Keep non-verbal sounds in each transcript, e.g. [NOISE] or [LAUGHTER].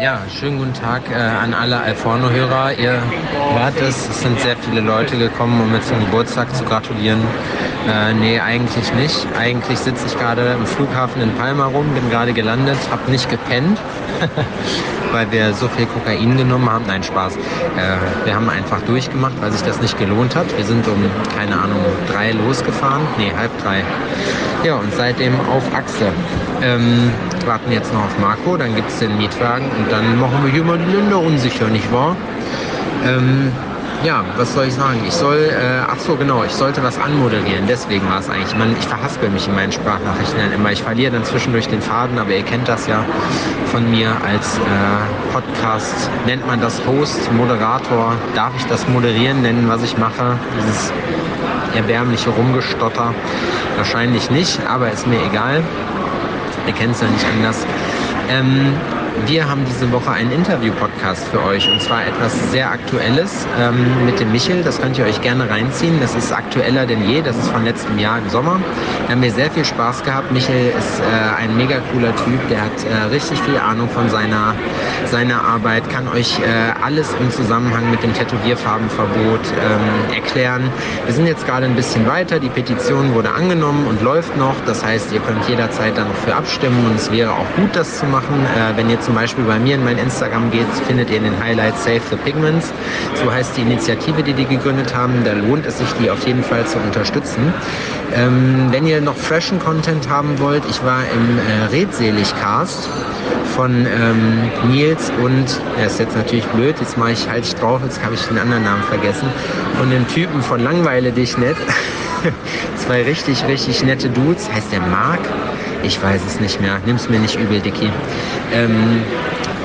Ja, schönen guten Tag äh, an alle Alforno-Hörer. Ihr hört es, es sind sehr viele Leute gekommen, um mir zum Geburtstag zu gratulieren. Äh, nee, eigentlich nicht. Eigentlich sitze ich gerade im Flughafen in Palma rum, bin gerade gelandet, habe nicht gepennt, [LAUGHS] weil wir so viel Kokain genommen haben. Nein, Spaß. Äh, wir haben einfach durchgemacht, weil sich das nicht gelohnt hat. Wir sind um, keine Ahnung, drei losgefahren. Nee, halb drei. Ja, und seitdem auf Achse. Ähm, warten jetzt noch auf Marco, dann gibt es den Mietwagen und dann machen wir hier mal die Länder unsicher, nicht wahr? Ähm, ja, was soll ich sagen? Ich soll, äh, ach so, genau, ich sollte was anmoderieren. Deswegen war es eigentlich. Man, ich verhaspel mich in meinen Sprachnachrichten dann immer. Ich verliere dann zwischendurch den Faden, aber ihr kennt das ja von mir als äh, Podcast. Nennt man das Host, Moderator. Darf ich das moderieren nennen, was ich mache? Dieses erbärmliche Rumgestotter. Wahrscheinlich nicht, aber ist mir egal. Ihr kennt es ja nicht anders. Ähm, wir haben diese Woche einen Interview-Podcast für euch und zwar etwas sehr Aktuelles ähm, mit dem Michel. Das könnt ihr euch gerne reinziehen. Das ist aktueller denn je. Das ist von letztem Jahr im Sommer. Da haben wir sehr viel Spaß gehabt. Michel ist äh, ein mega cooler Typ. Der hat äh, richtig viel Ahnung von seiner, seiner Arbeit, kann euch äh, alles im Zusammenhang mit dem Tätowierfarbenverbot ähm, erklären. Wir sind jetzt gerade ein bisschen weiter. Die Petition wurde angenommen und läuft noch. Das heißt, ihr könnt jederzeit da noch für abstimmen und es wäre auch gut, das zu machen. Äh, wenn ihr zum Beispiel bei mir in mein Instagram geht, findet ihr in den Highlights Save the Pigments. So heißt die Initiative, die die gegründet haben. Da lohnt es sich, die auf jeden Fall zu unterstützen. Ähm, wenn ihr noch freshen Content haben wollt, ich war im äh, Redselig-Cast von ähm, Nils und, er ist jetzt natürlich blöd, jetzt mache ich halt drauf, jetzt habe ich den anderen Namen vergessen, von dem Typen von Langweile dich nicht. [LAUGHS] Zwei richtig, richtig nette Dudes. Heißt der Marc? Ich weiß es nicht mehr. Nimm's mir nicht übel, Dicky. Ähm,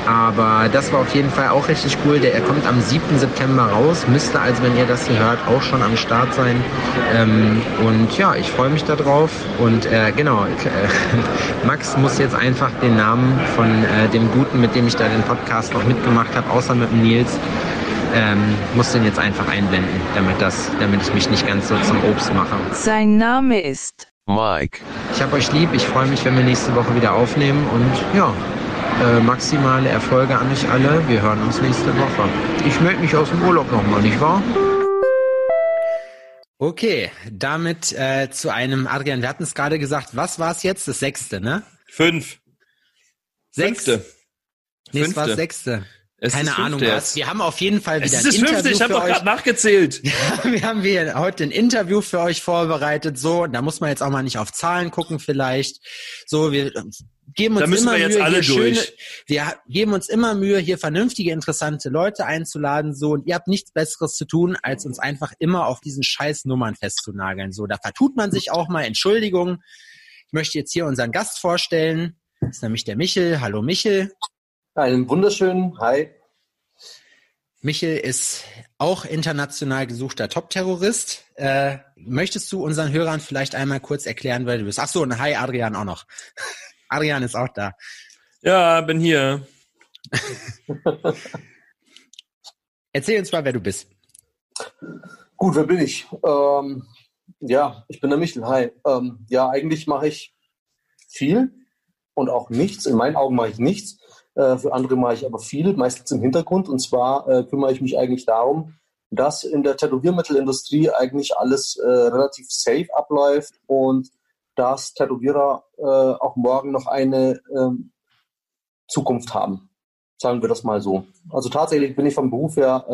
aber das war auf jeden Fall auch richtig cool. Der, er kommt am 7. September raus. Müsste also, wenn ihr das hier hört, auch schon am Start sein. Ähm, und ja, ich freue mich darauf. Und äh, genau, äh, [LAUGHS] Max muss jetzt einfach den Namen von äh, dem Guten, mit dem ich da den Podcast noch mitgemacht habe, außer mit dem Nils, ähm, muss den jetzt einfach einblenden, damit, das, damit ich mich nicht ganz so zum Obst mache. Sein Name ist Mike. Ich habe euch lieb. Ich freue mich, wenn wir nächste Woche wieder aufnehmen. Und ja, äh, maximale Erfolge an euch alle. Wir hören uns nächste Woche. Ich melde mich aus dem Urlaub nochmal, nicht wahr? Okay, damit äh, zu einem, Adrian, wir hatten es gerade gesagt, was war es jetzt? Das sechste, ne? Fünf. Sechs? Fünfte. Nee, es war das sechste. Es Keine Ahnung fünfte was. Wir haben auf jeden Fall wieder Es ist ein fünfte, Interview ich habe doch euch. gerade nachgezählt. [LAUGHS] wir haben hier heute ein Interview für euch vorbereitet. So, da muss man jetzt auch mal nicht auf Zahlen gucken vielleicht. So, wir äh, geben uns Da müssen immer wir jetzt Mühe, alle hier durch. schöne, wir geben uns immer Mühe, hier vernünftige, interessante Leute einzuladen. So, und ihr habt nichts Besseres zu tun, als uns einfach immer auf diesen scheiß Nummern festzunageln. So, da vertut man sich auch mal. Entschuldigung. Ich möchte jetzt hier unseren Gast vorstellen. Das ist nämlich der Michel. Hallo Michel. Einen wunderschönen Hi. Michel ist auch international gesuchter Top-Terrorist. Äh, möchtest du unseren Hörern vielleicht einmal kurz erklären, wer du bist? Ach so, und hi Adrian auch noch. [LAUGHS] Adrian ist auch da. Ja, bin hier. [LAUGHS] Erzähl uns mal, wer du bist. Gut, wer bin ich? Ähm, ja, ich bin der Michel. Hi. Ähm, ja, eigentlich mache ich viel und auch nichts. In meinen Augen mache ich nichts. Äh, für andere mache ich aber viel, meistens im Hintergrund. Und zwar äh, kümmere ich mich eigentlich darum, dass in der Tätowiermittelindustrie eigentlich alles äh, relativ safe abläuft und dass Tätowierer auch morgen noch eine ähm, Zukunft haben. Sagen wir das mal so. Also tatsächlich bin ich vom Beruf her,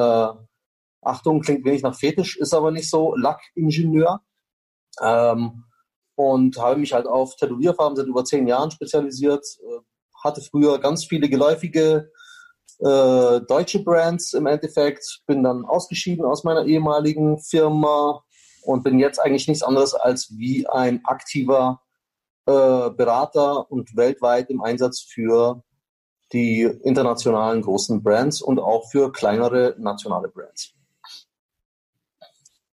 äh, Achtung, klingt wenig nach Fetisch, ist aber nicht so, Lackingenieur. Ähm, und habe mich halt auf Tätowierfarben seit über zehn Jahren spezialisiert. Äh, hatte früher ganz viele geläufige äh, deutsche Brands im Endeffekt. Bin dann ausgeschieden aus meiner ehemaligen Firma und bin jetzt eigentlich nichts anderes als wie ein aktiver äh, Berater und weltweit im Einsatz für die internationalen großen Brands und auch für kleinere nationale Brands.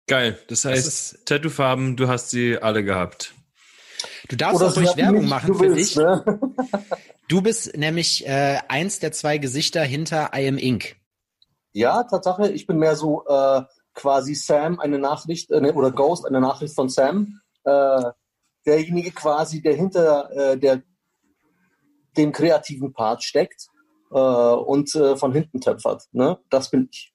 Geil. Das heißt, ist- Tattoofarben, du hast sie alle gehabt. Du darfst auch sie ruhig Werbung machen für willst, dich. Ne? [LAUGHS] Du bist nämlich äh, eins der zwei Gesichter hinter I Am Inc. Ja, Tatsache, ich bin mehr so äh, quasi Sam, eine Nachricht, äh, oder Ghost, eine Nachricht von Sam. Äh, derjenige quasi, der hinter äh, der, dem kreativen Part steckt äh, und äh, von hinten töpfert. Ne? Das bin ich.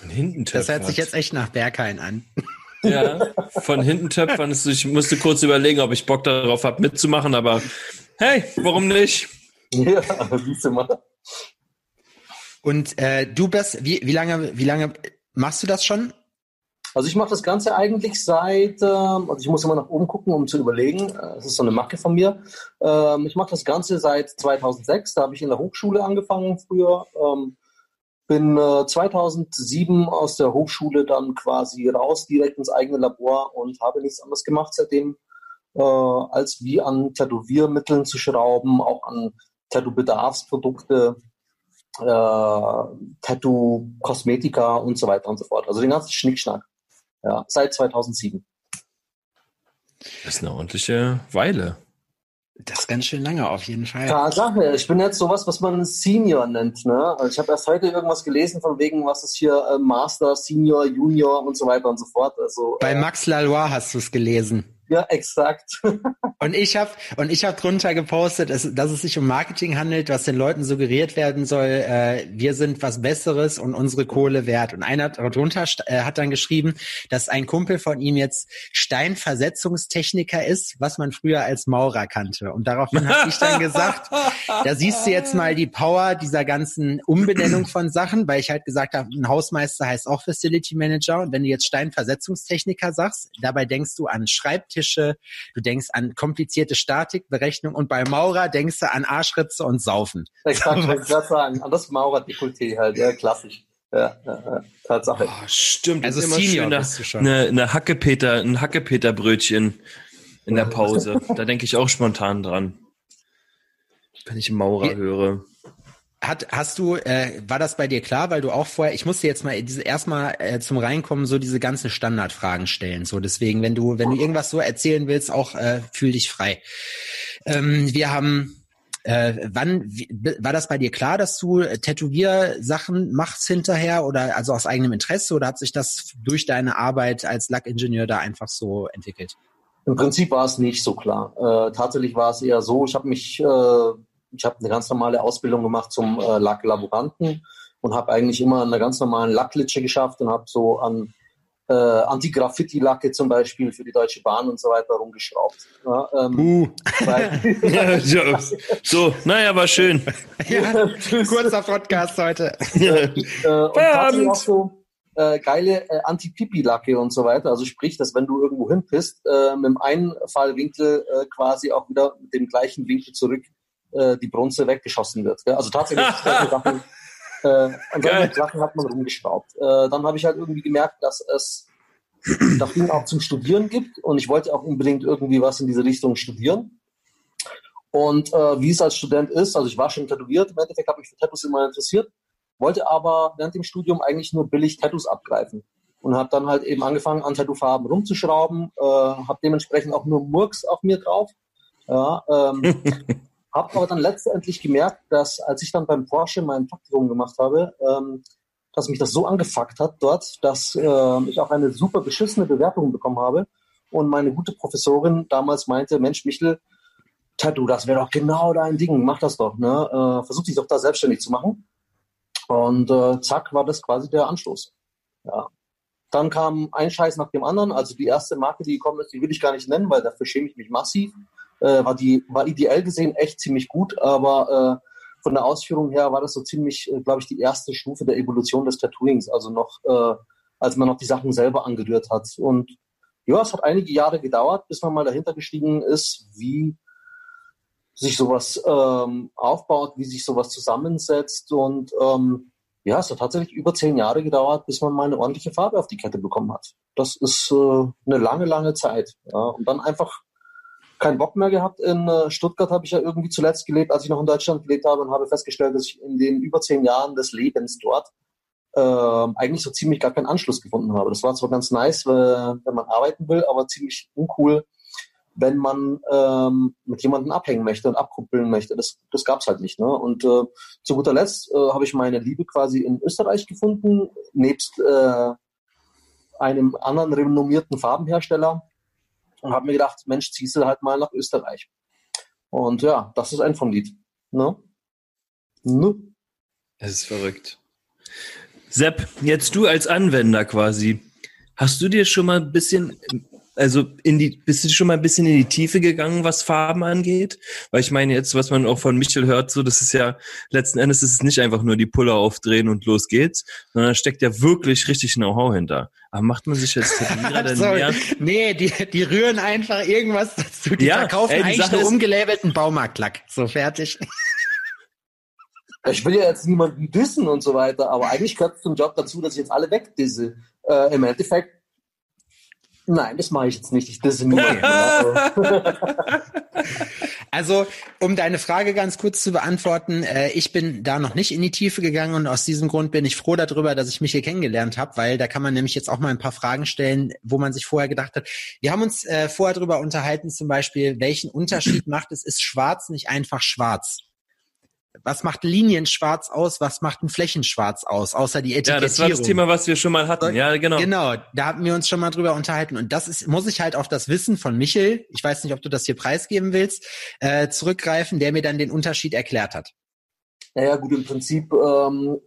Von hinten Das hört sich töpfert. jetzt echt nach Berghain an. [LAUGHS] Ja, von hinten töpfern. Ich musste kurz überlegen, ob ich Bock darauf habe, mitzumachen, aber hey, warum nicht? Ja, siehst du mal. Und äh, du bist, wie, wie lange, wie lange machst du das schon? Also ich mache das Ganze eigentlich seit, ähm, also ich muss immer nach oben gucken, um zu überlegen. Äh, Das ist so eine Macke von mir. Ähm, ich mache das Ganze seit 2006. Da habe ich in der Hochschule angefangen früher. Ähm, bin äh, 2007 aus der Hochschule dann quasi raus, direkt ins eigene Labor und habe nichts anderes gemacht seitdem, äh, als wie an Tätowiermitteln zu schrauben, auch an Tattoo-Bedarfsprodukte, äh, Tattoo-Kosmetika und so weiter und so fort. Also den ganzen Schnickschnack. Ja, seit 2007. Das ist eine ordentliche Weile. Das ist ganz schön lange auf jeden Fall. Tatsache, ich bin jetzt sowas, was man Senior nennt. Ne? Also ich habe erst heute irgendwas gelesen von wegen, was ist hier äh, Master, Senior, Junior und so weiter und so fort. Also Bei äh, Max Lalois hast du es gelesen. Ja, exakt. [LAUGHS] Und ich habe und ich habe drunter gepostet, dass, dass es sich um Marketing handelt, was den Leuten suggeriert werden soll, äh, wir sind was Besseres und unsere Kohle wert. Und einer drunter äh, hat dann geschrieben, dass ein Kumpel von ihm jetzt Steinversetzungstechniker ist, was man früher als Maurer kannte. Und daraufhin habe ich dann gesagt, [LAUGHS] da siehst du jetzt mal die Power dieser ganzen Umbenennung von Sachen, weil ich halt gesagt habe, ein Hausmeister heißt auch Facility Manager. Und wenn du jetzt Steinversetzungstechniker sagst, dabei denkst du an Schreibtische, du denkst an komplizierte Statikberechnung und bei Maurer denkst du an Arschritze und Saufen. exakt, wollte ich [LAUGHS] gerade sagen. An das Maurer-Dekolleté halt, ja, klassisch. Ja, ja, ja, Tatsache. Oh, stimmt. Also das ist immer Senior schön, schon. Eine, eine Hackepeter, ein Hackepeter-Brötchen in der Pause. [LAUGHS] da denke ich auch spontan dran. Wenn ich Maurer Ja. höre. Hat, hast du, äh, war das bei dir klar, weil du auch vorher, ich musste jetzt mal diese erstmal äh, zum Reinkommen so diese ganzen Standardfragen stellen. So deswegen, wenn du, wenn du irgendwas so erzählen willst, auch äh, fühl dich frei. Ähm, wir haben äh, wann wie, war das bei dir klar, dass du äh, Tätowiersachen machst hinterher oder also aus eigenem Interesse oder hat sich das durch deine Arbeit als Lackingenieur da einfach so entwickelt? Im Prinzip war es nicht so klar. Äh, tatsächlich war es eher so, ich habe mich, äh, ich habe eine ganz normale Ausbildung gemacht zum äh, Lacklaboranten und habe eigentlich immer eine ganz normalen Lacklitsche geschafft und habe so an äh, Anti-Graffiti-Lacke zum Beispiel für die Deutsche Bahn und so weiter rumgeschraubt. Ja, ähm, Uh. Ja, [LAUGHS] ja. So, naja, war schön. [LAUGHS] ja, kurzer Podcast heute. äh, und auch so äh, geile äh, Anti-Pipi-Lacke und so weiter. Also sprich, dass wenn du irgendwo hinpisst, äh, mit dem Einfallwinkel äh, quasi auch wieder mit dem gleichen Winkel zurück äh, die Bronze weggeschossen wird. Gell? Also tatsächlich [LAUGHS] Sachen, äh, an solchen Sachen hat man rumgeschraubt. Äh, dann habe ich halt irgendwie gemerkt, dass es das Ding auch zum Studieren gibt und ich wollte auch unbedingt irgendwie was in diese Richtung studieren. Und äh, wie es als Student ist, also ich war schon tätowiert, im Endeffekt habe mich für Tattoos immer interessiert, wollte aber während dem Studium eigentlich nur billig Tattoos abgreifen. Und habe dann halt eben angefangen, an Tattoofarben rumzuschrauben, äh, habe dementsprechend auch nur Murks auf mir drauf. Ja, ähm, [LAUGHS] habe aber dann letztendlich gemerkt, dass als ich dann beim Porsche mein Praktikum gemacht habe, ähm, dass mich das so angefuckt hat dort, dass äh, ich auch eine super beschissene Bewertung bekommen habe. Und meine gute Professorin damals meinte, Mensch, Michel, Tattoo, das wäre doch genau dein Ding, mach das doch. Ne? Äh, versuch dich doch da selbstständig zu machen. Und äh, zack, war das quasi der Anstoß. Ja. Dann kam ein Scheiß nach dem anderen. Also die erste Marke, die gekommen ist, die will ich gar nicht nennen, weil dafür schäme ich mich massiv. Äh, war, die, war ideell gesehen echt ziemlich gut, aber äh, von der Ausführung her war das so ziemlich, äh, glaube ich, die erste Stufe der Evolution des Tattooings. Also noch, äh, als man noch die Sachen selber angerührt hat. Und ja, es hat einige Jahre gedauert, bis man mal dahinter gestiegen ist, wie sich sowas ähm, aufbaut, wie sich sowas zusammensetzt. Und ähm, ja, es hat tatsächlich über zehn Jahre gedauert, bis man mal eine ordentliche Farbe auf die Kette bekommen hat. Das ist äh, eine lange, lange Zeit. Ja. Und dann einfach keinen Bock mehr gehabt. In äh, Stuttgart habe ich ja irgendwie zuletzt gelebt, als ich noch in Deutschland gelebt habe und habe festgestellt, dass ich in den über zehn Jahren des Lebens dort äh, eigentlich so ziemlich gar keinen Anschluss gefunden habe. Das war zwar ganz nice, äh, wenn man arbeiten will, aber ziemlich uncool, wenn man ähm, mit jemandem abhängen möchte und abkuppeln möchte. Das, das gab's halt nicht. Ne? Und äh, zu guter Letzt äh, habe ich meine Liebe quasi in Österreich gefunden, nebst äh, einem anderen renommierten Farbenhersteller und habe mir gedacht, Mensch, ziehst du halt mal nach Österreich. Und ja, das ist ein vom Lied. Ne? Ne? Es ist verrückt. Sepp, jetzt du als Anwender quasi. Hast du dir schon mal ein bisschen, also in die, bist du schon mal ein bisschen in die Tiefe gegangen, was Farben angeht? Weil ich meine jetzt, was man auch von Michel hört, so, das ist ja, letzten Endes ist es nicht einfach nur die Puller aufdrehen und los geht's, sondern da steckt ja wirklich richtig Know-how hinter. Aber macht man sich jetzt Tätowierer [LAUGHS] denn mehr? Nee, die, die rühren einfach irgendwas dazu. Die Ja, verkaufen ey, die eigentlich ist- umgelabelten Baumarktlack. So, fertig. Ich will ja jetzt niemanden dissen und so weiter, aber eigentlich gehört zum Job dazu, dass ich jetzt alle wegdisse. Äh, Im Endeffekt, nein, das mache ich jetzt nicht. Ich disse niemanden. [LAUGHS] Also, [LAUGHS] Also, um deine Frage ganz kurz zu beantworten, äh, ich bin da noch nicht in die Tiefe gegangen und aus diesem Grund bin ich froh darüber, dass ich mich hier kennengelernt habe, weil da kann man nämlich jetzt auch mal ein paar Fragen stellen, wo man sich vorher gedacht hat. Wir haben uns äh, vorher darüber unterhalten, zum Beispiel, welchen Unterschied macht es, ist schwarz nicht einfach schwarz? Was macht Linien schwarz aus? Was macht ein Flächenschwarz aus? Außer die Ja, Etikettierung. das war das Thema, was wir schon mal hatten. Ja, genau. Genau, da haben wir uns schon mal drüber unterhalten. Und das ist, muss ich halt auf das Wissen von Michel, ich weiß nicht, ob du das hier preisgeben willst, äh, zurückgreifen, der mir dann den Unterschied erklärt hat. naja, gut, im Prinzip, ähm,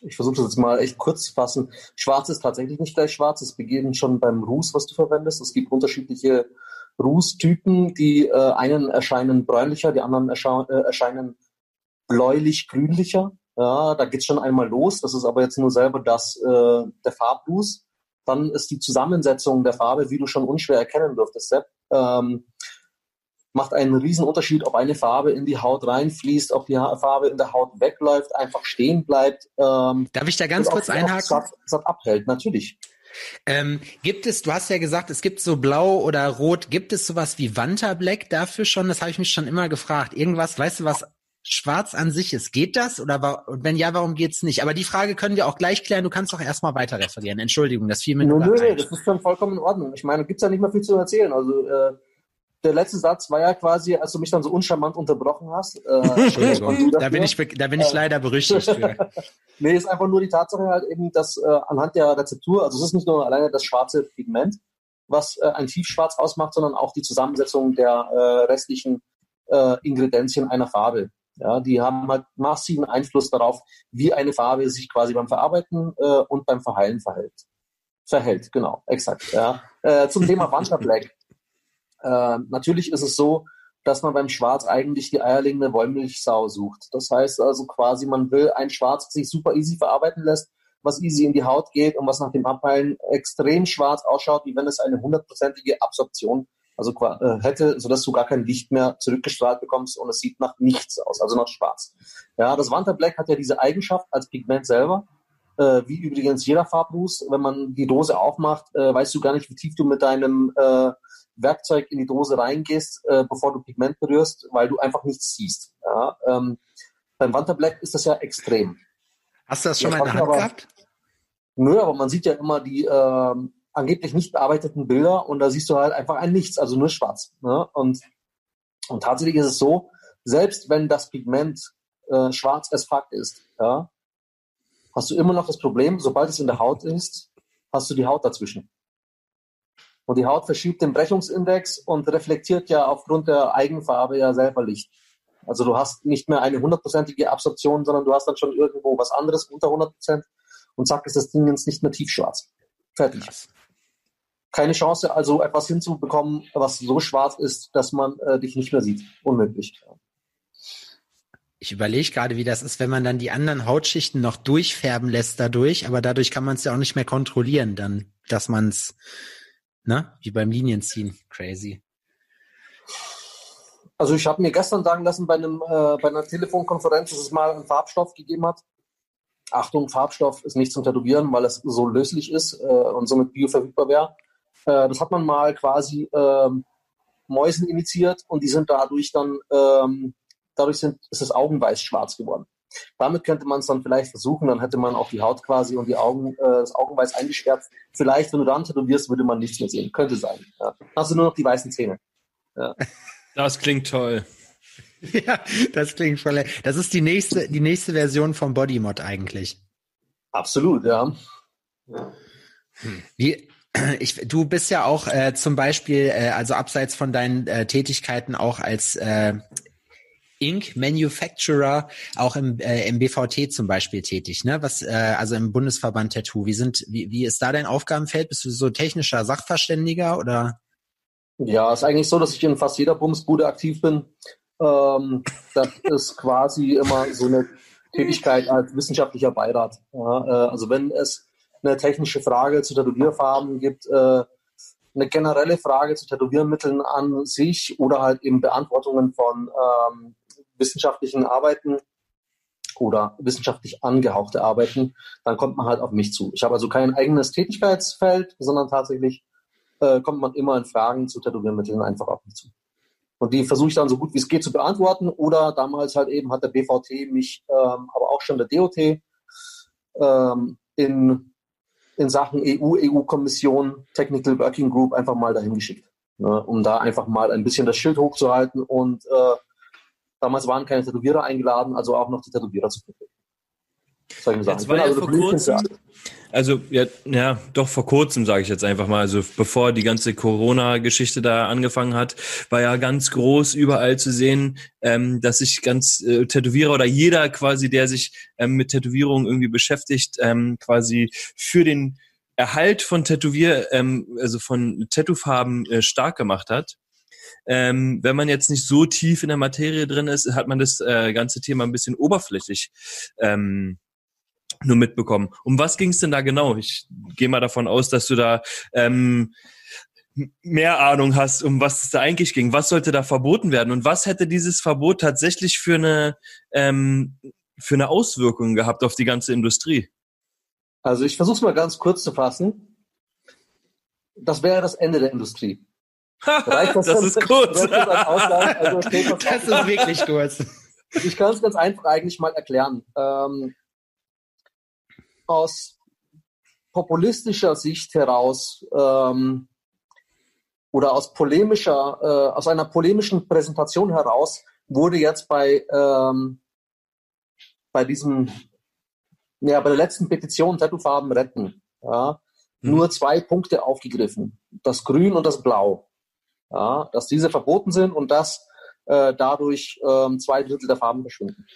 ich versuche das jetzt mal echt kurz zu fassen. Schwarz ist tatsächlich nicht gleich schwarz. Es beginnt schon beim Ruß, was du verwendest. Es gibt unterschiedliche Rußtypen. Die äh, einen erscheinen bräunlicher, die anderen erscha äh, erscheinen bläulich-grünlicher. Ja, da geht's schon einmal los. Das ist aber jetzt nur selber das, äh, der Farbruß. Dann ist die Zusammensetzung der Farbe, wie du schon unschwer erkennen dürftest, Sepp, ähm, macht einen riesen Unterschied, ob eine Farbe in die Haut reinfließt, ob die Ha- Farbe in der Haut wegläuft, einfach stehen bleibt. Ähm, Darf ich da ganz kurz einhaken? Satt, satt abhält, natürlich. Ähm, gibt es, du hast ja gesagt, es gibt so blau oder rot, gibt es sowas wie Wanta Black dafür schon? Das habe ich mich schon immer gefragt. Irgendwas, weißt du, was schwarz an sich ist? Geht das? Oder wa- und wenn ja, warum geht's nicht? Aber die Frage können wir auch gleich klären. Du kannst doch erstmal weiter referieren. Entschuldigung, das fiel mir Nö, nur nö, nö, das ist schon vollkommen in Ordnung. Ich meine, gibt's ja nicht mehr viel zu erzählen. Also äh, der letzte Satz war ja quasi, als du mich dann so uncharmant unterbrochen hast. Äh, [LAUGHS] Entschuldigung, da bin ich, da bin ich Äh, leider berüchtigt für. [LAUGHS] Nee, ist einfach nur die Tatsache halt eben, dass äh, anhand der Rezeptur, also es ist nicht nur alleine das schwarze Pigment, was äh, ein Tiefschwarz ausmacht, sondern auch die Zusammensetzung der äh, restlichen äh, Ingredienzien einer Farbe. Ja, die haben halt massiven Einfluss darauf, wie eine Farbe sich quasi beim Verarbeiten äh, und beim Verheilen verhält. Verhält, genau, exakt. Ja. Äh, zum Thema [LAUGHS] Wanda Black. Äh, natürlich ist es so, dass man beim Schwarz eigentlich die eierlegende Wollmilchsau sucht. Das heißt also quasi, man will ein Schwarz, das sich super easy verarbeiten lässt, was easy in die Haut geht und was nach dem Abheilen extrem schwarz ausschaut, wie wenn es eine hundertprozentige Absorption also äh, hätte, sodass du gar kein Licht mehr zurückgestrahlt bekommst und es sieht nach nichts aus, also nach schwarz. Ja, das Wanta Black hat ja diese Eigenschaft als Pigment selber, äh, wie übrigens jeder Farbruß. Wenn man die Dose aufmacht, äh, weißt du gar nicht, wie tief du mit deinem äh, Werkzeug in die Dose reingehst, äh, bevor du Pigment berührst, weil du einfach nichts siehst. Ja, ähm, beim Wanta Black ist das ja extrem. Hast du das schon Ja, mal in der Hand aber- gehabt? Nö, aber man sieht ja immer die ähm, angeblich nicht bearbeiteten Bilder und da siehst du halt einfach ein Nichts, also nur schwarz. Ne? Und, und tatsächlich ist es so, selbst wenn das Pigment äh, schwarz as fuck ist, ja, hast du immer noch das Problem, sobald es in der Haut ist, hast du die Haut dazwischen. Und die Haut verschiebt den Brechungsindex und reflektiert ja aufgrund der Eigenfarbe ja selber Licht. Also du hast nicht mehr eine hundertprozentige Absorption, sondern du hast dann schon irgendwo was anderes unter 100 Prozent und zack ist das Ding jetzt nicht mehr tiefschwarz. Fertig. Krass. Keine Chance, also etwas hinzubekommen, was so schwarz ist, dass man äh, dich nicht mehr sieht. Unmöglich. Ich überlege gerade, wie das ist, wenn man dann die anderen Hautschichten noch durchfärben lässt dadurch, aber dadurch kann man es ja auch nicht mehr kontrollieren, dann, dass man es, ne, wie beim Linienziehen. Crazy. Also ich habe mir gestern sagen lassen bei einem äh, bei einer Telefonkonferenz, dass es mal einen Farbstoff gegeben hat. Achtung, Farbstoff ist nicht zum Tätowieren, weil es so löslich ist äh, und somit bioverfügbar wäre. Äh, das hat man mal quasi ähm, Mäusen initiiert und die sind dadurch dann ähm, dadurch sind ist das Augenweiß schwarz geworden. Damit könnte man es dann vielleicht versuchen, dann hätte man auch die Haut quasi und die Augen, äh, das Augenweiß eingeschwärzt. Vielleicht, wenn du dann tätowierst, würde man nichts mehr sehen. Könnte sein. Ja. Hast du nur noch die weißen Zähne. Das klingt toll. [LAUGHS] Ja, das klingt voll. Das ist die nächste, die nächste Version vom Bodymod eigentlich. Absolut, ja. Wie, ich, du bist ja auch äh, zum Beispiel, äh, also abseits von deinen äh, Tätigkeiten auch als äh, Ink Manufacturer auch im, äh, im BVT zum Beispiel tätig, ne? Was, äh, also im Bundesverband Tattoo. Wie sind, wie, wie ist da dein Aufgabenfeld? Bist du so technischer Sachverständiger oder? Ja, ist eigentlich so, dass ich in fast jeder Bumsbude aktiv bin. Ähm, das [LAUGHS] ist quasi immer so eine Tätigkeit als wissenschaftlicher Beirat. Ja, äh, also wenn es eine technische Frage zu Tätowierfarben gibt, äh, eine generelle Frage zu Tätowiermitteln an sich oder halt eben Beantwortungen von ähm, wissenschaftlichen Arbeiten oder wissenschaftlich angehauchte Arbeiten, dann kommt man halt auf mich zu. Ich habe also kein eigenes Tätigkeitsfeld, sondern tatsächlich äh, kommt man immer in Fragen zu Tätowiermitteln einfach auf mich zu. Und die versuche ich dann so gut wie es geht zu beantworten. Oder damals halt eben hat der BVT mich, ähm, aber auch schon der DOT, ähm, in, in Sachen EU, EU-Kommission, Technical Working Group einfach mal dahin geschickt. Ne, um da einfach mal ein bisschen das Schild hochzuhalten. Und äh, damals waren keine Tätowierer eingeladen, also auch noch die Tätowierer zu vertreten. Ich sagen. Jetzt war ja also vor kurzem, also ja, ja, doch vor kurzem sage ich jetzt einfach mal, also bevor die ganze Corona-Geschichte da angefangen hat, war ja ganz groß überall zu sehen, ähm, dass sich ganz äh, Tätowierer oder jeder quasi, der sich ähm, mit Tätowierungen irgendwie beschäftigt, ähm, quasi für den Erhalt von Tätowier, ähm, also von Tattoofarben äh, stark gemacht hat. Ähm, wenn man jetzt nicht so tief in der Materie drin ist, hat man das äh, ganze Thema ein bisschen oberflächlich ähm, nur mitbekommen. Um was ging es denn da genau? Ich gehe mal davon aus, dass du da ähm, mehr Ahnung hast, um was es da eigentlich ging. Was sollte da verboten werden und was hätte dieses Verbot tatsächlich für eine ähm, für eine Auswirkung gehabt auf die ganze Industrie? Also ich versuche es mal ganz kurz zu fassen. Das wäre das Ende der Industrie. [LAUGHS] das, das ist kurz. Das, also [LAUGHS] das ist wirklich kurz. Ich kann es ganz einfach eigentlich mal erklären. Ähm, aus populistischer Sicht heraus ähm, oder aus polemischer, äh, aus einer polemischen Präsentation heraus wurde jetzt bei ähm, bei diesem ja bei der letzten Petition Tattoofarben retten ja, mhm. nur zwei Punkte aufgegriffen. Das Grün und das Blau. Ja, dass diese verboten sind und dass äh, dadurch ähm, zwei Drittel der Farben verschwinden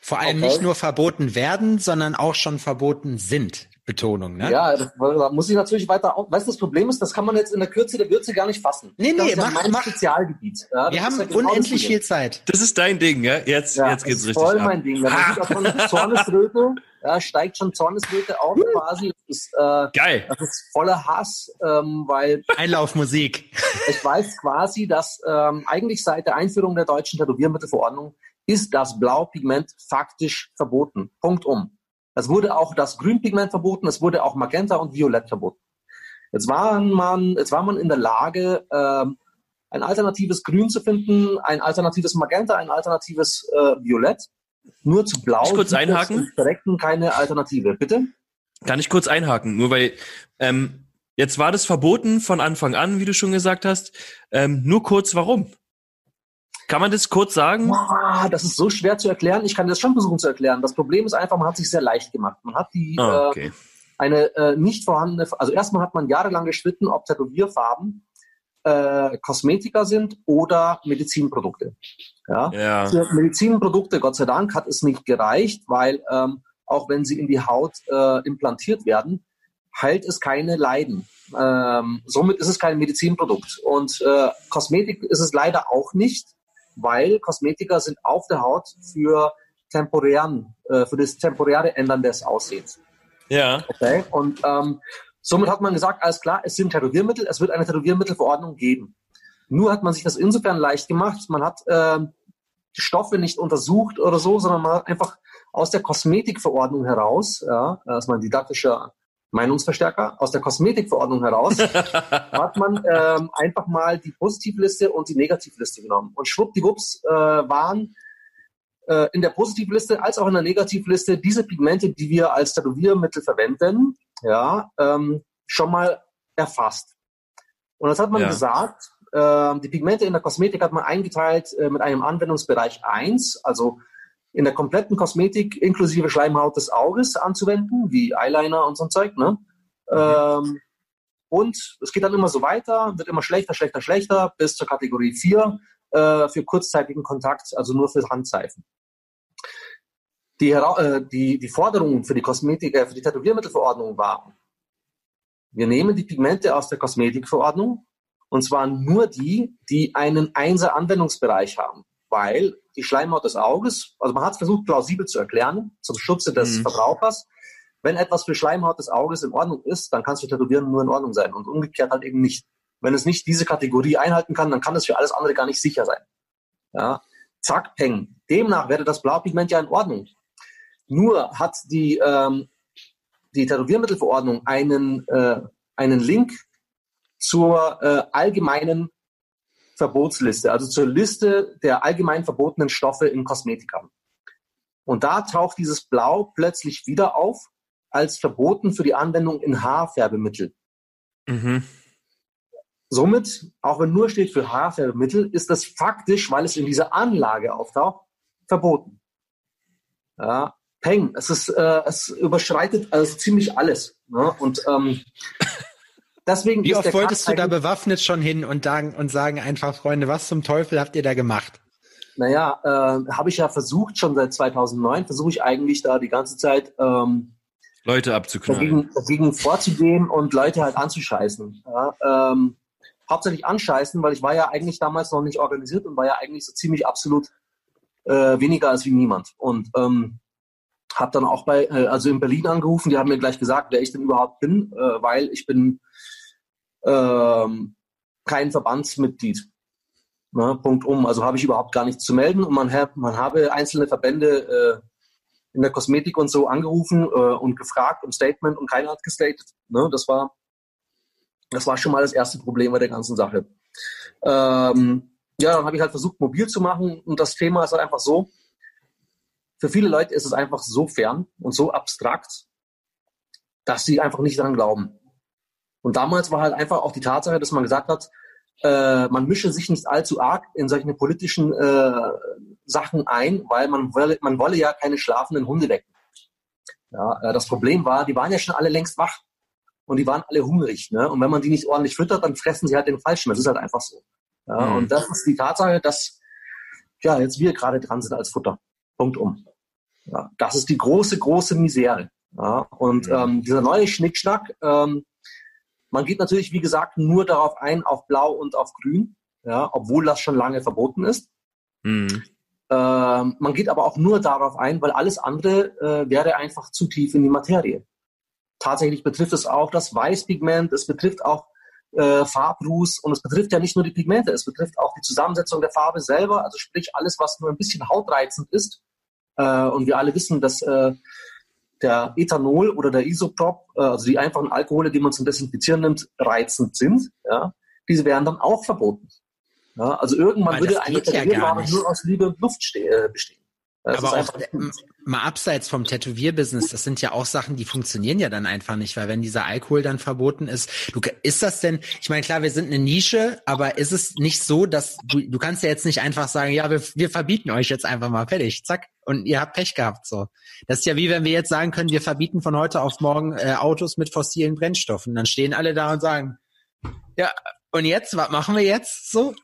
vor allem okay. nicht nur verboten werden, sondern auch schon verboten sind. Betonung, ne? Ja, da muss ich natürlich weiter auf. Weißt du, das Problem ist, das kann man jetzt in der Kürze der Würze gar nicht fassen. Nee, nee, das mach, mach. Spezialgebiet. Ja, Wir haben ja genau unendlich viel Zeit. Das ist dein Ding, ja? Jetzt, ja, jetzt geht's richtig voll ab. mein Ding. Da auch schon [LAUGHS] Zornesröte, ja, steigt schon Zornesröte auf quasi. Das ist, äh, Geil. Das ist voller Hass, ähm, weil. Einlaufmusik. Ich weiß quasi, dass ähm, eigentlich seit der Einführung der deutschen Tätowiermittelverordnung ist das Blaupigment faktisch verboten. Punkt um. Es wurde auch das Grünpigment verboten, es wurde auch Magenta und Violett verboten. Jetzt war man, jetzt war man in der Lage, ähm, ein alternatives Grün zu finden, ein alternatives Magenta, ein alternatives äh, Violett. Nur zu Blau. Kann ich kurz einhaken? Direkten keine Alternative. Bitte? Kann ich kurz einhaken? Nur weil ähm, jetzt war das verboten von Anfang an, wie du schon gesagt hast. Ähm, nur kurz, warum? Kann man das kurz sagen? Boah, das ist so schwer zu erklären. Ich kann das schon versuchen zu erklären. Das Problem ist einfach, man hat sich sehr leicht gemacht. Man hat die oh, okay. äh, eine äh, nicht vorhandene, also erstmal hat man jahrelang gestritten, ob Tätowierfarben äh, Kosmetika sind oder Medizinprodukte. Ja? ja. Für Medizinprodukte, Gott sei Dank, hat es nicht gereicht, weil ähm, auch wenn sie in die Haut äh, implantiert werden, heilt es keine Leiden. Ähm, somit ist es kein Medizinprodukt. Und äh, Kosmetik ist es leider auch nicht weil Kosmetika sind auf der Haut für temporären, äh, für das temporäre Ändern des Aussehens. Ja. Okay. Und ähm, somit hat man gesagt, alles klar, es sind Tätowiermittel, es wird eine Tätowiermittelverordnung geben. Nur hat man sich das insofern leicht gemacht, man hat äh, die Stoffe nicht untersucht oder so, sondern man hat einfach aus der Kosmetikverordnung heraus, ja, das ist mein didaktischer Meinungsverstärker aus der Kosmetikverordnung heraus, [LAUGHS] hat man ähm, einfach mal die Positivliste und die Negativliste genommen. Und schwuppdiwupps äh, waren äh, in der Positivliste als auch in der Negativliste diese Pigmente, die wir als Tätowiermittel verwenden, ja, ähm, schon mal erfasst. Und das hat man ja. gesagt, äh, die Pigmente in der Kosmetik hat man eingeteilt äh, mit einem Anwendungsbereich 1, also in der kompletten Kosmetik inklusive Schleimhaut des Auges anzuwenden, wie Eyeliner und so ein Zeug. Ne? Mhm. Ähm, und es geht dann immer so weiter, wird immer schlechter, schlechter, schlechter, bis zur Kategorie 4, äh, für kurzzeitigen Kontakt, also nur für Handseifen. Die, äh, die, die Forderung für die Kosmetik, äh, für die Tätowiermittelverordnung war, wir nehmen die Pigmente aus der Kosmetikverordnung und zwar nur die, die einen Einser Anwendungsbereich haben, weil die Schleimhaut des Auges, also man hat es versucht plausibel zu erklären, zum Schutze des mhm. Verbrauchers. Wenn etwas für Schleimhaut des Auges in Ordnung ist, dann kann es für Tätowieren nur in Ordnung sein und umgekehrt halt eben nicht. Wenn es nicht diese Kategorie einhalten kann, dann kann es für alles andere gar nicht sicher sein. Ja, zack, peng. Demnach wäre das Blaupigment ja in Ordnung. Nur hat die, ähm, die Tätowiermittelverordnung einen, äh, einen Link zur äh, allgemeinen Verbotsliste, also zur Liste der allgemein verbotenen Stoffe in Kosmetika. Und da taucht dieses Blau plötzlich wieder auf als verboten für die Anwendung in Haarfärbemittel. Mhm. Somit, auch wenn nur steht für Haarfärbemittel, ist das faktisch, weil es in dieser Anlage auftaucht, verboten. Ja, Peng, es ist, äh, es überschreitet also ziemlich alles. Ne? Und ähm, deswegen. Wie oft wolltest du da bewaffnet schon hin und, sagen, und sagen einfach, Freunde, was zum Teufel habt ihr da gemacht? Naja, äh, habe ich ja versucht, schon seit 2009 versuche ich eigentlich da die ganze Zeit ähm, Leute abzuknallen. Dagegen, dagegen vorzugehen und Leute halt anzuscheißen. Ja, ähm, hauptsächlich anscheißen, weil ich war ja eigentlich damals noch nicht organisiert und war ja eigentlich so ziemlich absolut äh, weniger als wie niemand. Und ähm, habe dann auch bei, äh, also in Berlin angerufen, die haben mir gleich gesagt, wer ich denn überhaupt bin, äh, weil ich bin ähm, kein Verbandsmitglied. Ne, Punkt um. Also habe ich überhaupt gar nichts zu melden und man, man habe einzelne Verbände äh, in der Kosmetik und so angerufen äh, und gefragt um Statement und keiner hat gestatet. Ne, das war das war schon mal das erste Problem bei der ganzen Sache. Ähm, ja, dann habe ich halt versucht, mobil zu machen und das Thema ist halt einfach so, für viele Leute ist es einfach so fern und so abstrakt, dass sie einfach nicht daran glauben. Und damals war halt einfach auch die Tatsache, dass man gesagt hat, äh, man mische sich nicht allzu arg in solche politischen äh, Sachen ein, weil man wolle, man wolle ja keine schlafenden Hunde wecken. Ja, äh, das Problem war, die waren ja schon alle längst wach und die waren alle hungrig. Ne? Und wenn man die nicht ordentlich füttert, dann fressen sie halt den Falschen. Das ist halt einfach so. Ja? Mhm. Und das ist die Tatsache, dass ja, jetzt wir gerade dran sind als Futter. Punkt um. Ja, das ist die große, große Misere. Ja? Und mhm. ähm, dieser neue Schnickschnack, ähm, man geht natürlich, wie gesagt, nur darauf ein, auf Blau und auf Grün, ja, obwohl das schon lange verboten ist. Mhm. Ähm, man geht aber auch nur darauf ein, weil alles andere äh, wäre einfach zu tief in die Materie tatsächlich betrifft es auch das Weißpigment, es betrifft auch äh, Farbruß und es betrifft ja nicht nur die Pigmente, es betrifft auch die Zusammensetzung der Farbe selber, also sprich alles, was nur ein bisschen hautreizend ist. Äh, und wir alle wissen, dass äh, der Ethanol oder der Isoprop, äh, also die einfachen Alkohole, die man zum Desinfizieren nimmt, reizend sind. Ja? Diese wären dann auch verboten. Ja? Also irgendwann Weil würde eine Tätowierware ja nur aus Liebe und Luft äh, bestehen. Das aber auch mal abseits vom Tätowierbusiness, das sind ja auch Sachen, die funktionieren ja dann einfach nicht, weil wenn dieser Alkohol dann verboten ist, du, ist das denn, ich meine, klar, wir sind eine Nische, aber ist es nicht so, dass du, du kannst ja jetzt nicht einfach sagen, ja, wir, wir verbieten euch jetzt einfach mal fertig, zack, und ihr habt Pech gehabt, so. Das ist ja wie wenn wir jetzt sagen können, wir verbieten von heute auf morgen äh, Autos mit fossilen Brennstoffen. Dann stehen alle da und sagen, ja, und jetzt, was machen wir jetzt so?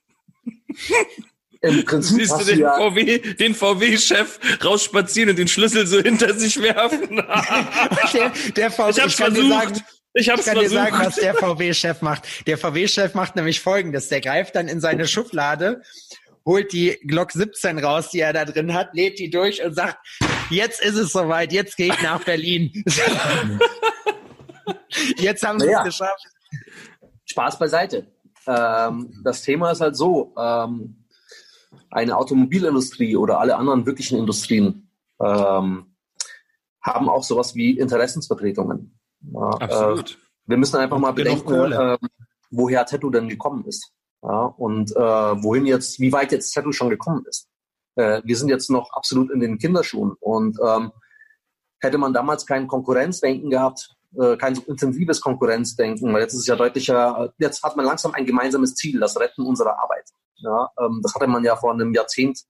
[LAUGHS] Im [LAUGHS] Prinzip Siehst du den, ja VW, den VW-Chef rausspazieren und den Schlüssel so hinter sich werfen? [LAUGHS] der, der VW, ich, ich kann dir sagen, ich, ich kann dir sagen, was der VW-Chef macht. Der VW-Chef macht nämlich Folgendes. Der greift dann in seine Schublade, holt die Glock 17 raus, die er da drin hat, lädt die durch und sagt, jetzt ist es soweit, jetzt gehe ich nach Berlin. [LAUGHS] jetzt haben sie naja. es geschafft. Spaß beiseite. Ähm, das Thema ist halt so, ähm, eine Automobilindustrie oder alle anderen wirklichen Industrien ähm, haben auch sowas wie Interessensvertretungen. Ja, Absolut. Äh, wir müssen einfach mal bedenken, äh, woher Tattoo denn gekommen ist. Ja, und äh, wohin jetzt, wie weit jetzt Tattoo schon gekommen ist. Äh, wir sind jetzt noch absolut in den Kinderschuhen. Und ähm, hätte man damals kein Konkurrenzdenken gehabt, äh, kein so intensives Konkurrenzdenken, weil jetzt ist es ja deutlicher, jetzt hat man langsam ein gemeinsames Ziel, das Retten unserer Arbeit. Ja, ähm, das hatte man ja vor einem Jahrzehnt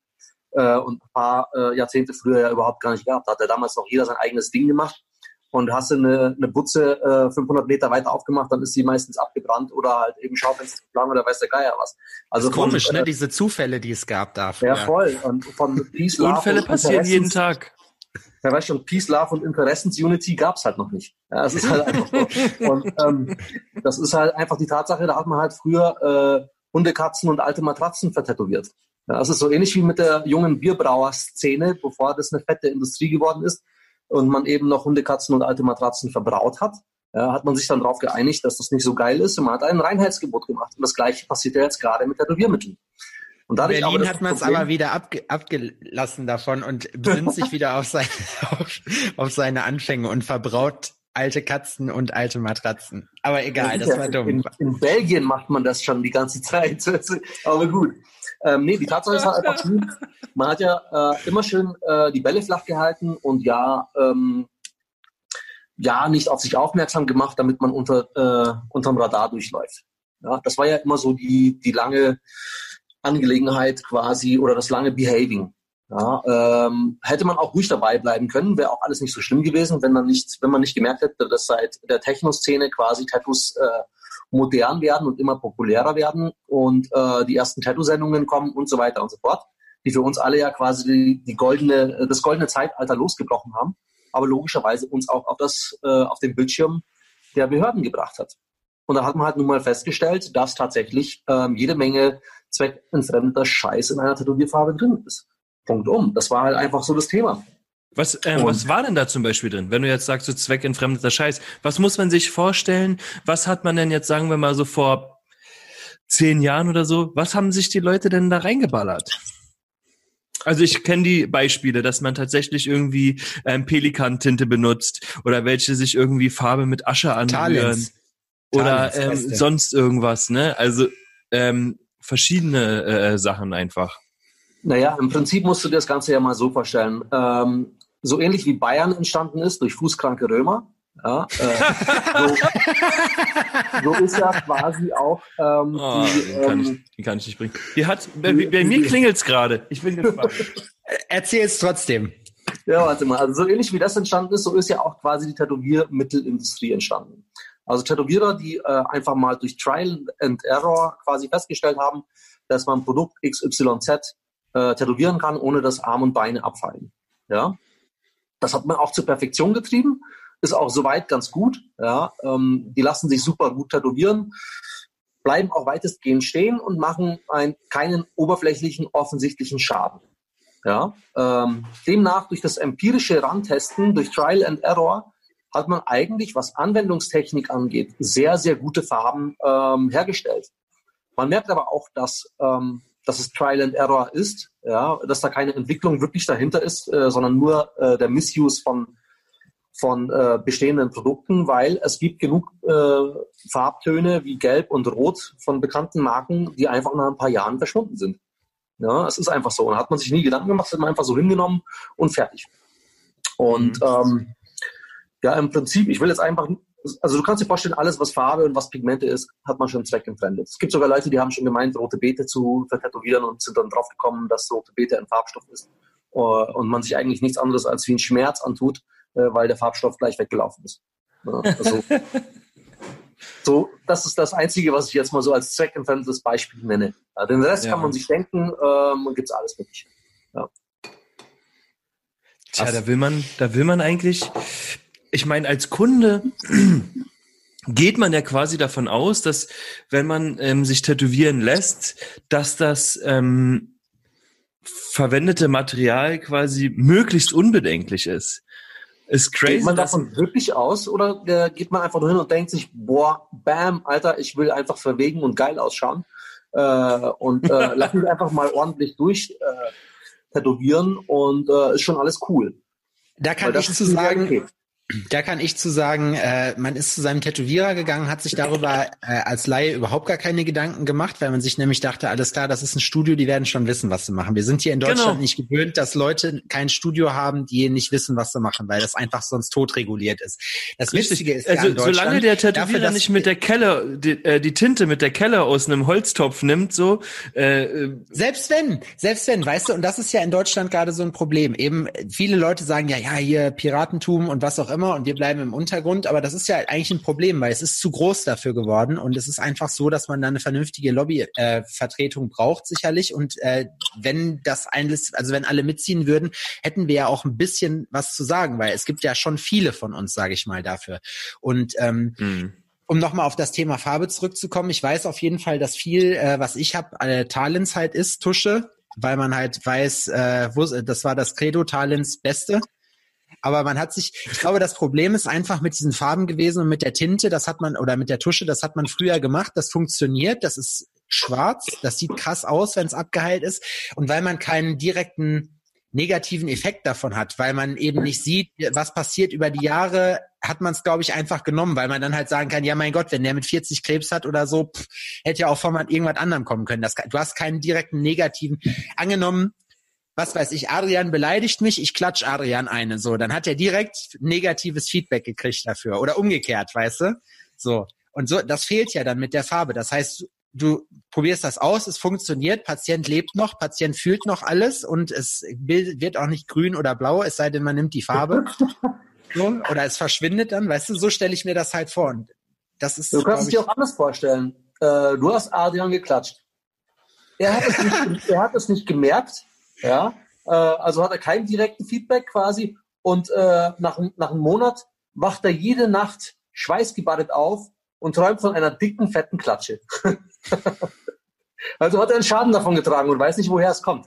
äh, und ein paar äh, Jahrzehnte früher ja überhaupt gar nicht gehabt. Da hat ja damals noch jeder sein eigenes Ding gemacht. und hast du eine, eine Butze äh, 500 Meter weiter aufgemacht, dann ist sie meistens abgebrannt oder halt eben Schaufensterplan oder weiß der Geier was. Also von, komisch, ne? Diese Zufälle, die es gab dafür. Ja, voll. Und von Peace, Love Unfälle passieren jeden Tag. Ja, weißt schon, Peace, Love und Interessensunity gab's halt noch nicht. Ja, das ist halt einfach so. [LAUGHS] Und ähm, das ist halt einfach die Tatsache, da hat man halt früher äh, Hundekatzen und alte Matratzen vertätowiert. Ja, das ist so ähnlich wie mit der jungen Bierbrauer-Szene, bevor das eine fette Industrie geworden ist und man eben noch Hundekatzen und alte Matratzen verbraut hat, ja, hat man sich dann darauf geeinigt, dass das nicht so geil ist und man hat ein Reinheitsgebot gemacht. Und das gleiche passiert ja jetzt gerade mit Tätowiermitteln. Und dadurch Berlin hat man es aber wieder abge abgelassen davon und [LAUGHS] besinnt sich wieder auf, sein, auf, auf seine Anfänge und verbraut alte Katzen und alte Matratzen. Aber egal, das war dumm. In, in, Belgien macht man das schon die ganze Zeit. [LAUGHS] aber gut. Ähm, nee, die Tatsache ist halt einfach, man hat ja äh, immer schön äh, die Bälle flach gehalten und ja, ähm, ja, nicht auf sich aufmerksam gemacht, damit man unter, äh, unterm Radar durchläuft. Ja, das war ja immer so die, die lange Angelegenheit quasi oder das lange Behaving. Ja, ähm, hätte man auch ruhig dabei bleiben können, wäre auch alles nicht so schlimm gewesen, wenn man nicht, wenn man nicht gemerkt hätte, dass seit der Techno-Szene quasi Tattoos äh, modern werden und immer populärer werden und äh, die ersten Tattoo-Sendungen kommen und so weiter und so fort, die für uns alle ja quasi die, die goldene, das goldene Zeitalter losgebrochen haben, aber logischerweise uns auch auf das, äh, auf den Bildschirm der Behörden gebracht hat. Und da hat man halt nun mal festgestellt, dass tatsächlich ähm, jede Menge zweckentfremder Scheiß in einer Tätowierfarbe drin ist. Punkt um. Das war halt einfach so das Thema. Was, äh, was war denn da zum Beispiel drin? Wenn du jetzt sagst, so zweckentfremdeter Scheiß, was muss man sich vorstellen? Was hat man denn jetzt, sagen wir mal so vor zehn Jahren oder so, was haben sich die Leute denn da reingeballert? Also ich kenne die Beispiele, dass man tatsächlich irgendwie ähm, Pelikan-Tinte benutzt oder welche sich irgendwie Farbe mit Asche anrühren oder ähm, sonst irgendwas, ne? Also ähm, verschiedene äh, Sachen einfach. Naja, im Prinzip musst du dir das Ganze ja mal so vorstellen. Ähm, so ähnlich wie Bayern entstanden ist durch fußkranke Römer. Ja, äh, so, so, ist ja quasi auch ähm, oh, die, den, kann ich, ähm, den kann ich nicht bringen. Die hat, bei, bei mir klingelt's gerade. Ich bin gespannt. [LAUGHS] Erzähl es trotzdem. Ja, warte mal. Also so ähnlich wie das entstanden ist, so ist ja auch quasi die Tätowiermittelindustrie entstanden. Also Tätowierer, die äh, einfach mal durch Trial and Error quasi festgestellt haben, dass man Produkt XYZ äh, tätowieren kann, ohne dass Arm und Beine abfallen. Ja, das hat man auch zur Perfektion getrieben, ist auch soweit ganz gut. Ja, ähm, die lassen sich super gut tätowieren, bleiben auch weitestgehend stehen und machen ein, keinen oberflächlichen, offensichtlichen Schaden. Ja, ähm, demnach durch das empirische Rantesten, durch Trial and Error, hat man eigentlich, was Anwendungstechnik angeht, sehr, sehr gute Farben ähm, hergestellt. Man merkt aber auch, dass, ähm, dass es Trial and Error ist, ja, dass da keine Entwicklung wirklich dahinter ist, äh, sondern nur äh, der Missuse von, von äh, bestehenden Produkten, weil es gibt genug äh, Farbtöne wie Gelb und Rot von bekannten Marken, die einfach nach ein paar Jahren verschwunden sind. Ja, es ist einfach so. Und da hat man sich nie Gedanken gemacht, hat man einfach so hingenommen und fertig. Und mhm. ähm, ja, im Prinzip, ich will jetzt einfach, also du kannst dir vorstellen, alles, was Farbe und was Pigmente ist, hat man schon zweckentfremdet. Es gibt sogar Leute, die haben schon gemeint, rote Beete zu vertätowieren und sind dann drauf gekommen, dass rote Beete ein Farbstoff ist. Äh, und man sich eigentlich nichts anderes als wie ein Schmerz antut, äh, weil der Farbstoff gleich weggelaufen ist. Also, [LAUGHS] so, das ist das Einzige, was ich jetzt mal so als zweckentfremdetes Beispiel nenne. Den Rest ja. kann man sich denken, ähm, gibt's alles wirklich. Ja. Tja, da will man, da will man eigentlich, ich meine, als Kunde [CLEARS THROAT] geht man ja quasi davon aus, dass wenn man ähm, sich tätowieren lässt, dass das ähm, verwendete Material quasi möglichst unbedenklich ist. Ist crazy. Geht man davon wirklich aus oder äh, geht man einfach nur hin und denkt sich, boah, bam, Alter, ich will einfach verwegen und geil ausschauen äh, und äh, [LAUGHS] lass mich einfach mal ordentlich durch äh, tätowieren und äh, ist schon alles cool. Da kann ich zu sagen, okay. Da kann ich zu sagen, äh, man ist zu seinem Tätowierer gegangen, hat sich darüber äh, als Laie überhaupt gar keine Gedanken gemacht, weil man sich nämlich dachte, alles klar, das ist ein Studio, die werden schon wissen, was sie machen. Wir sind hier in Deutschland genau. nicht gewöhnt, dass Leute kein Studio haben, die nicht wissen, was sie machen, weil das einfach sonst totreguliert ist. Das Richtig. Wichtige ist also, ja solange der Tätowierer dafür, nicht mit der Keller, die, äh, die Tinte mit der Keller aus einem Holztopf nimmt, so. Äh, äh, selbst wenn, selbst wenn, weißt du, und das ist ja in Deutschland gerade so ein Problem. Eben viele Leute sagen ja, ja, hier Piratentum und was auch immer immer und wir bleiben im Untergrund. Aber das ist ja eigentlich ein Problem, weil es ist zu groß dafür geworden und es ist einfach so, dass man da eine vernünftige Lobbyvertretung äh, braucht sicherlich. Und äh, wenn das alles, also wenn alle mitziehen würden, hätten wir ja auch ein bisschen was zu sagen, weil es gibt ja schon viele von uns, sage ich mal, dafür. Und ähm, mhm um nochmal auf das Thema Farbe zurückzukommen, ich weiß auf jeden Fall, dass viel, äh, was ich habe, äh, Talents halt ist, Tusche, weil man halt weiß, äh, wo, das war das Credo Talents Beste. Aber man hat sich, ich glaube, das Problem ist einfach mit diesen Farben gewesen und mit der Tinte, das hat man, oder mit der Tusche, das hat man früher gemacht, das funktioniert, das ist schwarz, das sieht krass aus, wenn es abgeheilt ist. Und weil man keinen direkten negativen Effekt davon hat, weil man eben nicht sieht, was passiert über die Jahre, hat man es, glaube ich, einfach genommen, weil man dann halt sagen kann, ja mein Gott, wenn der mit 40 Krebs hat oder so, pff, hätte ja auch von irgendwas anderem kommen können. Das, du hast keinen direkten negativen angenommen was weiß ich, Adrian beleidigt mich, ich klatsch Adrian eine, so, dann hat er direkt negatives Feedback gekriegt dafür oder umgekehrt, weißt du? So. Und so, das fehlt ja dann mit der Farbe. Das heißt, du probierst das aus, es funktioniert, Patient lebt noch, Patient fühlt noch alles und es wird auch nicht grün oder blau, es sei denn, man nimmt die Farbe. [LAUGHS] so, oder es verschwindet dann, weißt du, so stelle ich mir das halt vor. Und das ist, du kannst es dir auch anders vorstellen. Äh, du hast Adrian geklatscht. Er hat es nicht, [LAUGHS] er hat es nicht gemerkt, ja, äh, also hat er keinen direkten Feedback quasi. Und äh, nach, nach einem Monat wacht er jede Nacht schweißgebadet auf und träumt von einer dicken, fetten Klatsche. [LAUGHS] also hat er einen Schaden davon getragen und weiß nicht, woher es kommt.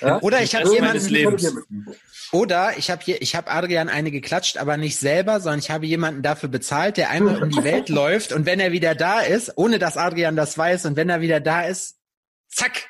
Ja? Oder ich habe jemanden. Oder ich habe hier, ich habe Adrian eine geklatscht, aber nicht selber, sondern ich habe jemanden dafür bezahlt, der einmal um die Welt [LAUGHS] läuft und wenn er wieder da ist, ohne dass Adrian das weiß und wenn er wieder da ist, zack,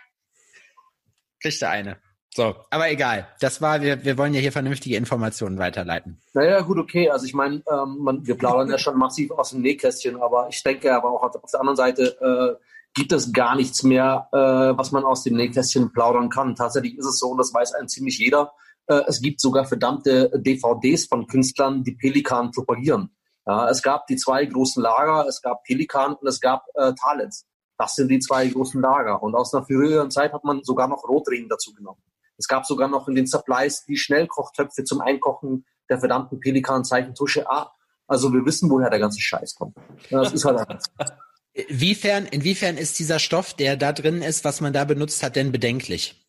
kriegt er eine. So, aber egal. Das war, wir, wir wollen ja hier vernünftige Informationen weiterleiten. Naja, gut, okay. Also ich meine, ähm, man, wir plaudern ja schon massiv aus dem Nähkästchen, aber ich denke aber auch auf der anderen Seite äh, gibt es gar nichts mehr, äh, was man aus dem Nähkästchen plaudern kann. Tatsächlich ist es so, und das weiß ein ziemlich jeder, äh, es gibt sogar verdammte DVDs von Künstlern, die Pelikan propagieren. Ja, es gab die zwei großen Lager, es gab Pelikan und es gab äh, Talents. Das sind die zwei großen Lager. Und aus einer früheren Zeit hat man sogar noch Rotring dazu genommen. Es gab sogar noch in den Supplies die Schnellkochtöpfe zum Einkochen der verdammten Pelikan-Zeichentusche. Ah, also wir wissen, woher der ganze Scheiß kommt. Das ist halt einfach. Inwiefern, inwiefern ist dieser Stoff, der da drin ist, was man da benutzt hat, denn bedenklich?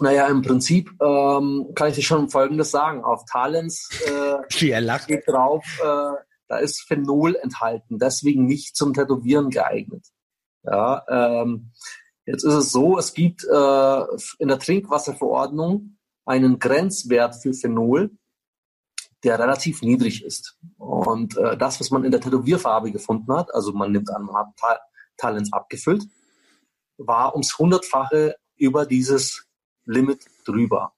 Naja, im Prinzip ähm, kann ich dir schon Folgendes sagen. Auf Talents [LAUGHS] äh, steht drauf, äh, da ist Phenol enthalten, deswegen nicht zum Tätowieren geeignet. Ja, ähm, Jetzt ist es so, es gibt äh, in der Trinkwasserverordnung einen Grenzwert für Phenol, der relativ niedrig ist. Und äh, das, was man in der Tätowierfarbe gefunden hat, also man nimmt an, man hat Ta Talents abgefüllt, war ums hundertfache über dieses Limit drüber.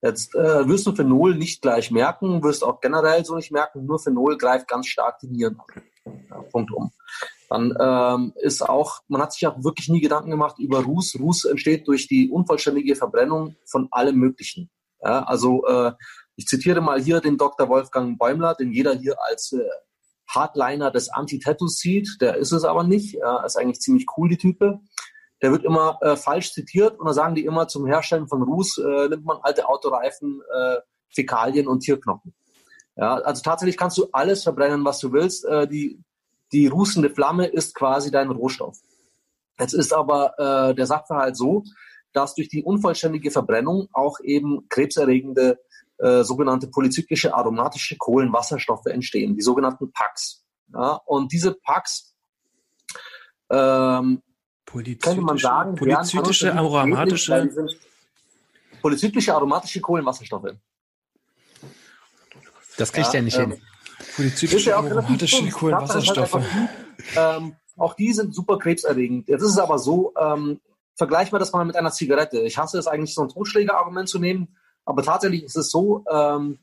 Jetzt äh, wirst du Phenol nicht gleich merken, wirst auch generell so nicht merken, nur Phenol greift ganz stark die Nieren an. Ja, Punkt um. Dann ähm, ist auch, man hat sich auch wirklich nie Gedanken gemacht über Ruß. Ruß entsteht durch die unvollständige Verbrennung von allem Möglichen. Ja, also äh, ich zitiere mal hier den Dr. Wolfgang Bäumler, den jeder hier als äh, Hardliner des Anti-Tattoos sieht. Der ist es aber nicht. Er ist eigentlich ziemlich cool, die Type. Der wird immer äh, falsch zitiert und da sagen die immer, zum Herstellen von Ruß äh, nimmt man alte Autoreifen, äh, Fäkalien und Tierknochen. Ja, also tatsächlich kannst du alles verbrennen, was du willst. Äh, die die rußende Flamme ist quasi dein Rohstoff. Jetzt ist aber äh, der Sachverhalt so, dass durch die unvollständige Verbrennung auch eben krebserregende äh, sogenannte polyzyklische aromatische Kohlenwasserstoffe entstehen, die sogenannten PACs. Ja, und diese PACs ähm, könnte man sagen, polyzyklische aromatische polyzyklische aromatische Kohlenwasserstoffe. Das kriegt ja, er nicht ähm, hin. Polyzyklische aromatische Kohlenwasserstoffe. Halt ähm, auch die sind super krebserregend. Jetzt ist es aber so, ähm, vergleichen wir das mal mit einer Zigarette. Ich hasse es eigentlich, so ein Totschlägerargument zu nehmen, aber tatsächlich ist es so, ähm,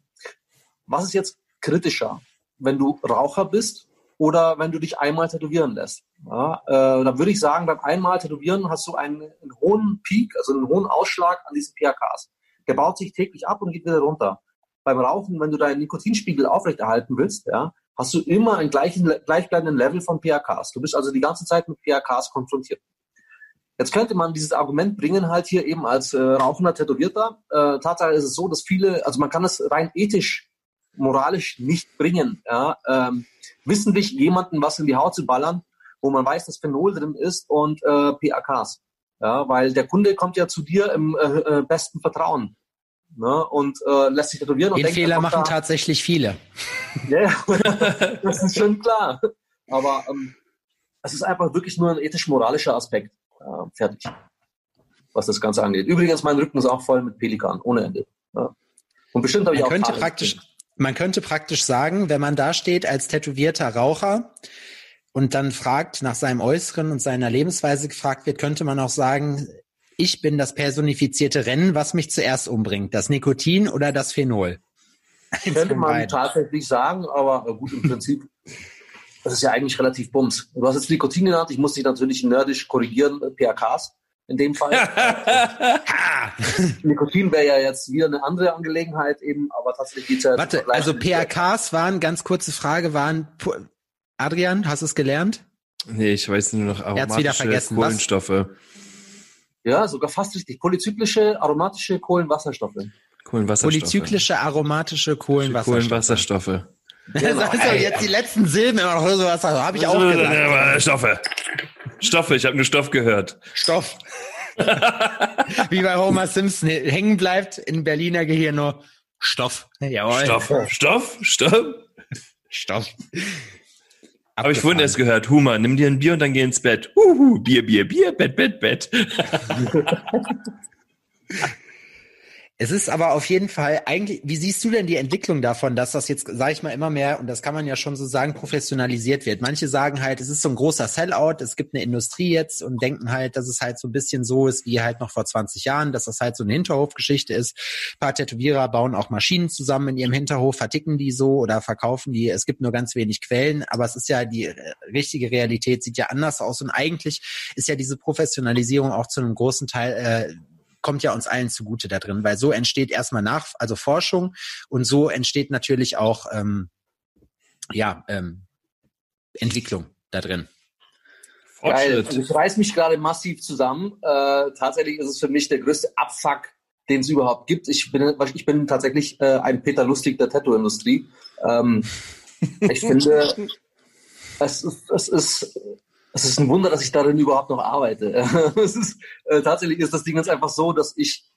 was ist jetzt kritischer, wenn du Raucher bist oder wenn du dich einmal tätowieren lässt? Ja, äh, dann würde ich sagen, beim einmal tätowieren hast du einen, einen hohen Peak, also einen hohen Ausschlag an diesen PHKs. Der baut sich täglich ab und geht wieder runter beim Rauchen, wenn du deinen Nikotinspiegel aufrechterhalten willst, ja, hast du immer einen gleichen, gleichbleibenden Level von PHKs. Du bist also die ganze Zeit mit PHKs konfrontiert. Jetzt könnte man dieses Argument bringen, halt hier eben als äh, rauchender Tätowierter. Äh, Tatsache ist es so, dass viele, also man kann es rein ethisch moralisch nicht bringen, ja, ähm, wissentlich jemanden was in die Haut zu ballern, wo man weiß, dass Phenol drin ist und äh, PAKs. Ja, weil der Kunde kommt ja zu dir im äh, äh, besten Vertrauen ne, und äh, lässt sich tätowieren. Den Fehler er machen da- tatsächlich viele. Ja, ja. [LAUGHS] das ist schon klar. Aber ähm, es ist einfach wirklich nur ein ethisch-moralischer Aspekt. Ja, fertig. Was das Ganze angeht. Übrigens, mein Rücken ist auch voll mit Pelikan, ohne Ende. Ja. Und bestimmt habe ich Man auch könnte Tage praktisch, gesehen. man könnte praktisch sagen, wenn man da steht als tätowierter Raucher und dann fragt nach seinem Äußeren und seiner Lebensweise gefragt wird, könnte man auch sagen, ich bin das personifizierte Rennen, was mich zuerst umbringt. Das Nikotin oder das Phenol? Eins Könnte man beiden. tatsächlich sagen, aber gut, im Prinzip, das ist ja eigentlich relativ bums. Du hast jetzt Nikotin genannt, ich muss dich natürlich nerdisch korrigieren, äh, PAKs in dem Fall. [LAUGHS] [LAUGHS] Nikotin wäre ja jetzt wieder eine andere Angelegenheit eben, aber tatsächlich geht's ja jetzt Warte, also. PRKs waren, ganz kurze Frage, waren, Adrian, hast du es gelernt? Nee, ich weiß nur noch hat's wieder vergessen. Was? Ja, sogar fast richtig. Polyzyklische, aromatische Kohlenwasserstoffe. Kohlenwasserstoffe. Polyzyklische aromatische Kohlenwasserstoffe. Kohlenwasserstoffe. Das ist doch jetzt die letzten Silben immer noch sowas, habe ich auch gesagt. Stoffe. Stoffe, ich habe nur Stoff gehört. Stoff. [LAUGHS] Wie bei Homer Simpson hängen bleibt in Berliner Gehirn nur Stoff. Jawohl. Stoff, Stoff, Stoff. Stoff. Habe ich vorhin erst gehört. Huma, nimm dir ein Bier und dann geh ins Bett. Uhu, Bier, Bier, Bier, Bett, Bett, Bett. [LAUGHS] [LAUGHS] Es ist aber auf jeden Fall eigentlich, wie siehst du denn die Entwicklung davon, dass das jetzt, sage ich mal, immer mehr, und das kann man ja schon so sagen, professionalisiert wird? Manche sagen halt, es ist so ein großer Sellout, es gibt eine Industrie jetzt und denken halt, dass es halt so ein bisschen so ist wie halt noch vor 20 Jahren, dass das halt so eine Hinterhofgeschichte ist. Ein paar Tätowierer bauen auch Maschinen zusammen in ihrem Hinterhof, verticken die so oder verkaufen die. Es gibt nur ganz wenig Quellen, aber es ist ja die äh, richtige Realität, sieht ja anders aus und eigentlich ist ja diese Professionalisierung auch zu einem großen Teil äh, kommt ja uns allen zugute da drin, weil so entsteht erstmal nach, also Forschung und so entsteht natürlich auch ähm, ja ähm, Entwicklung da drin. Geil. Also ich reiß mich gerade massiv zusammen. Äh, tatsächlich ist es für mich der größte Abfuck, den es überhaupt gibt. Ich bin, ich bin tatsächlich äh, ein Peter Lustig der Tattoo-Industrie. Ähm, ich [LAUGHS] finde, es ist, es ist es ist ein Wunder, dass ich darin überhaupt noch arbeite. [LAUGHS] ist, äh, tatsächlich ist das Ding jetzt einfach so, dass ich,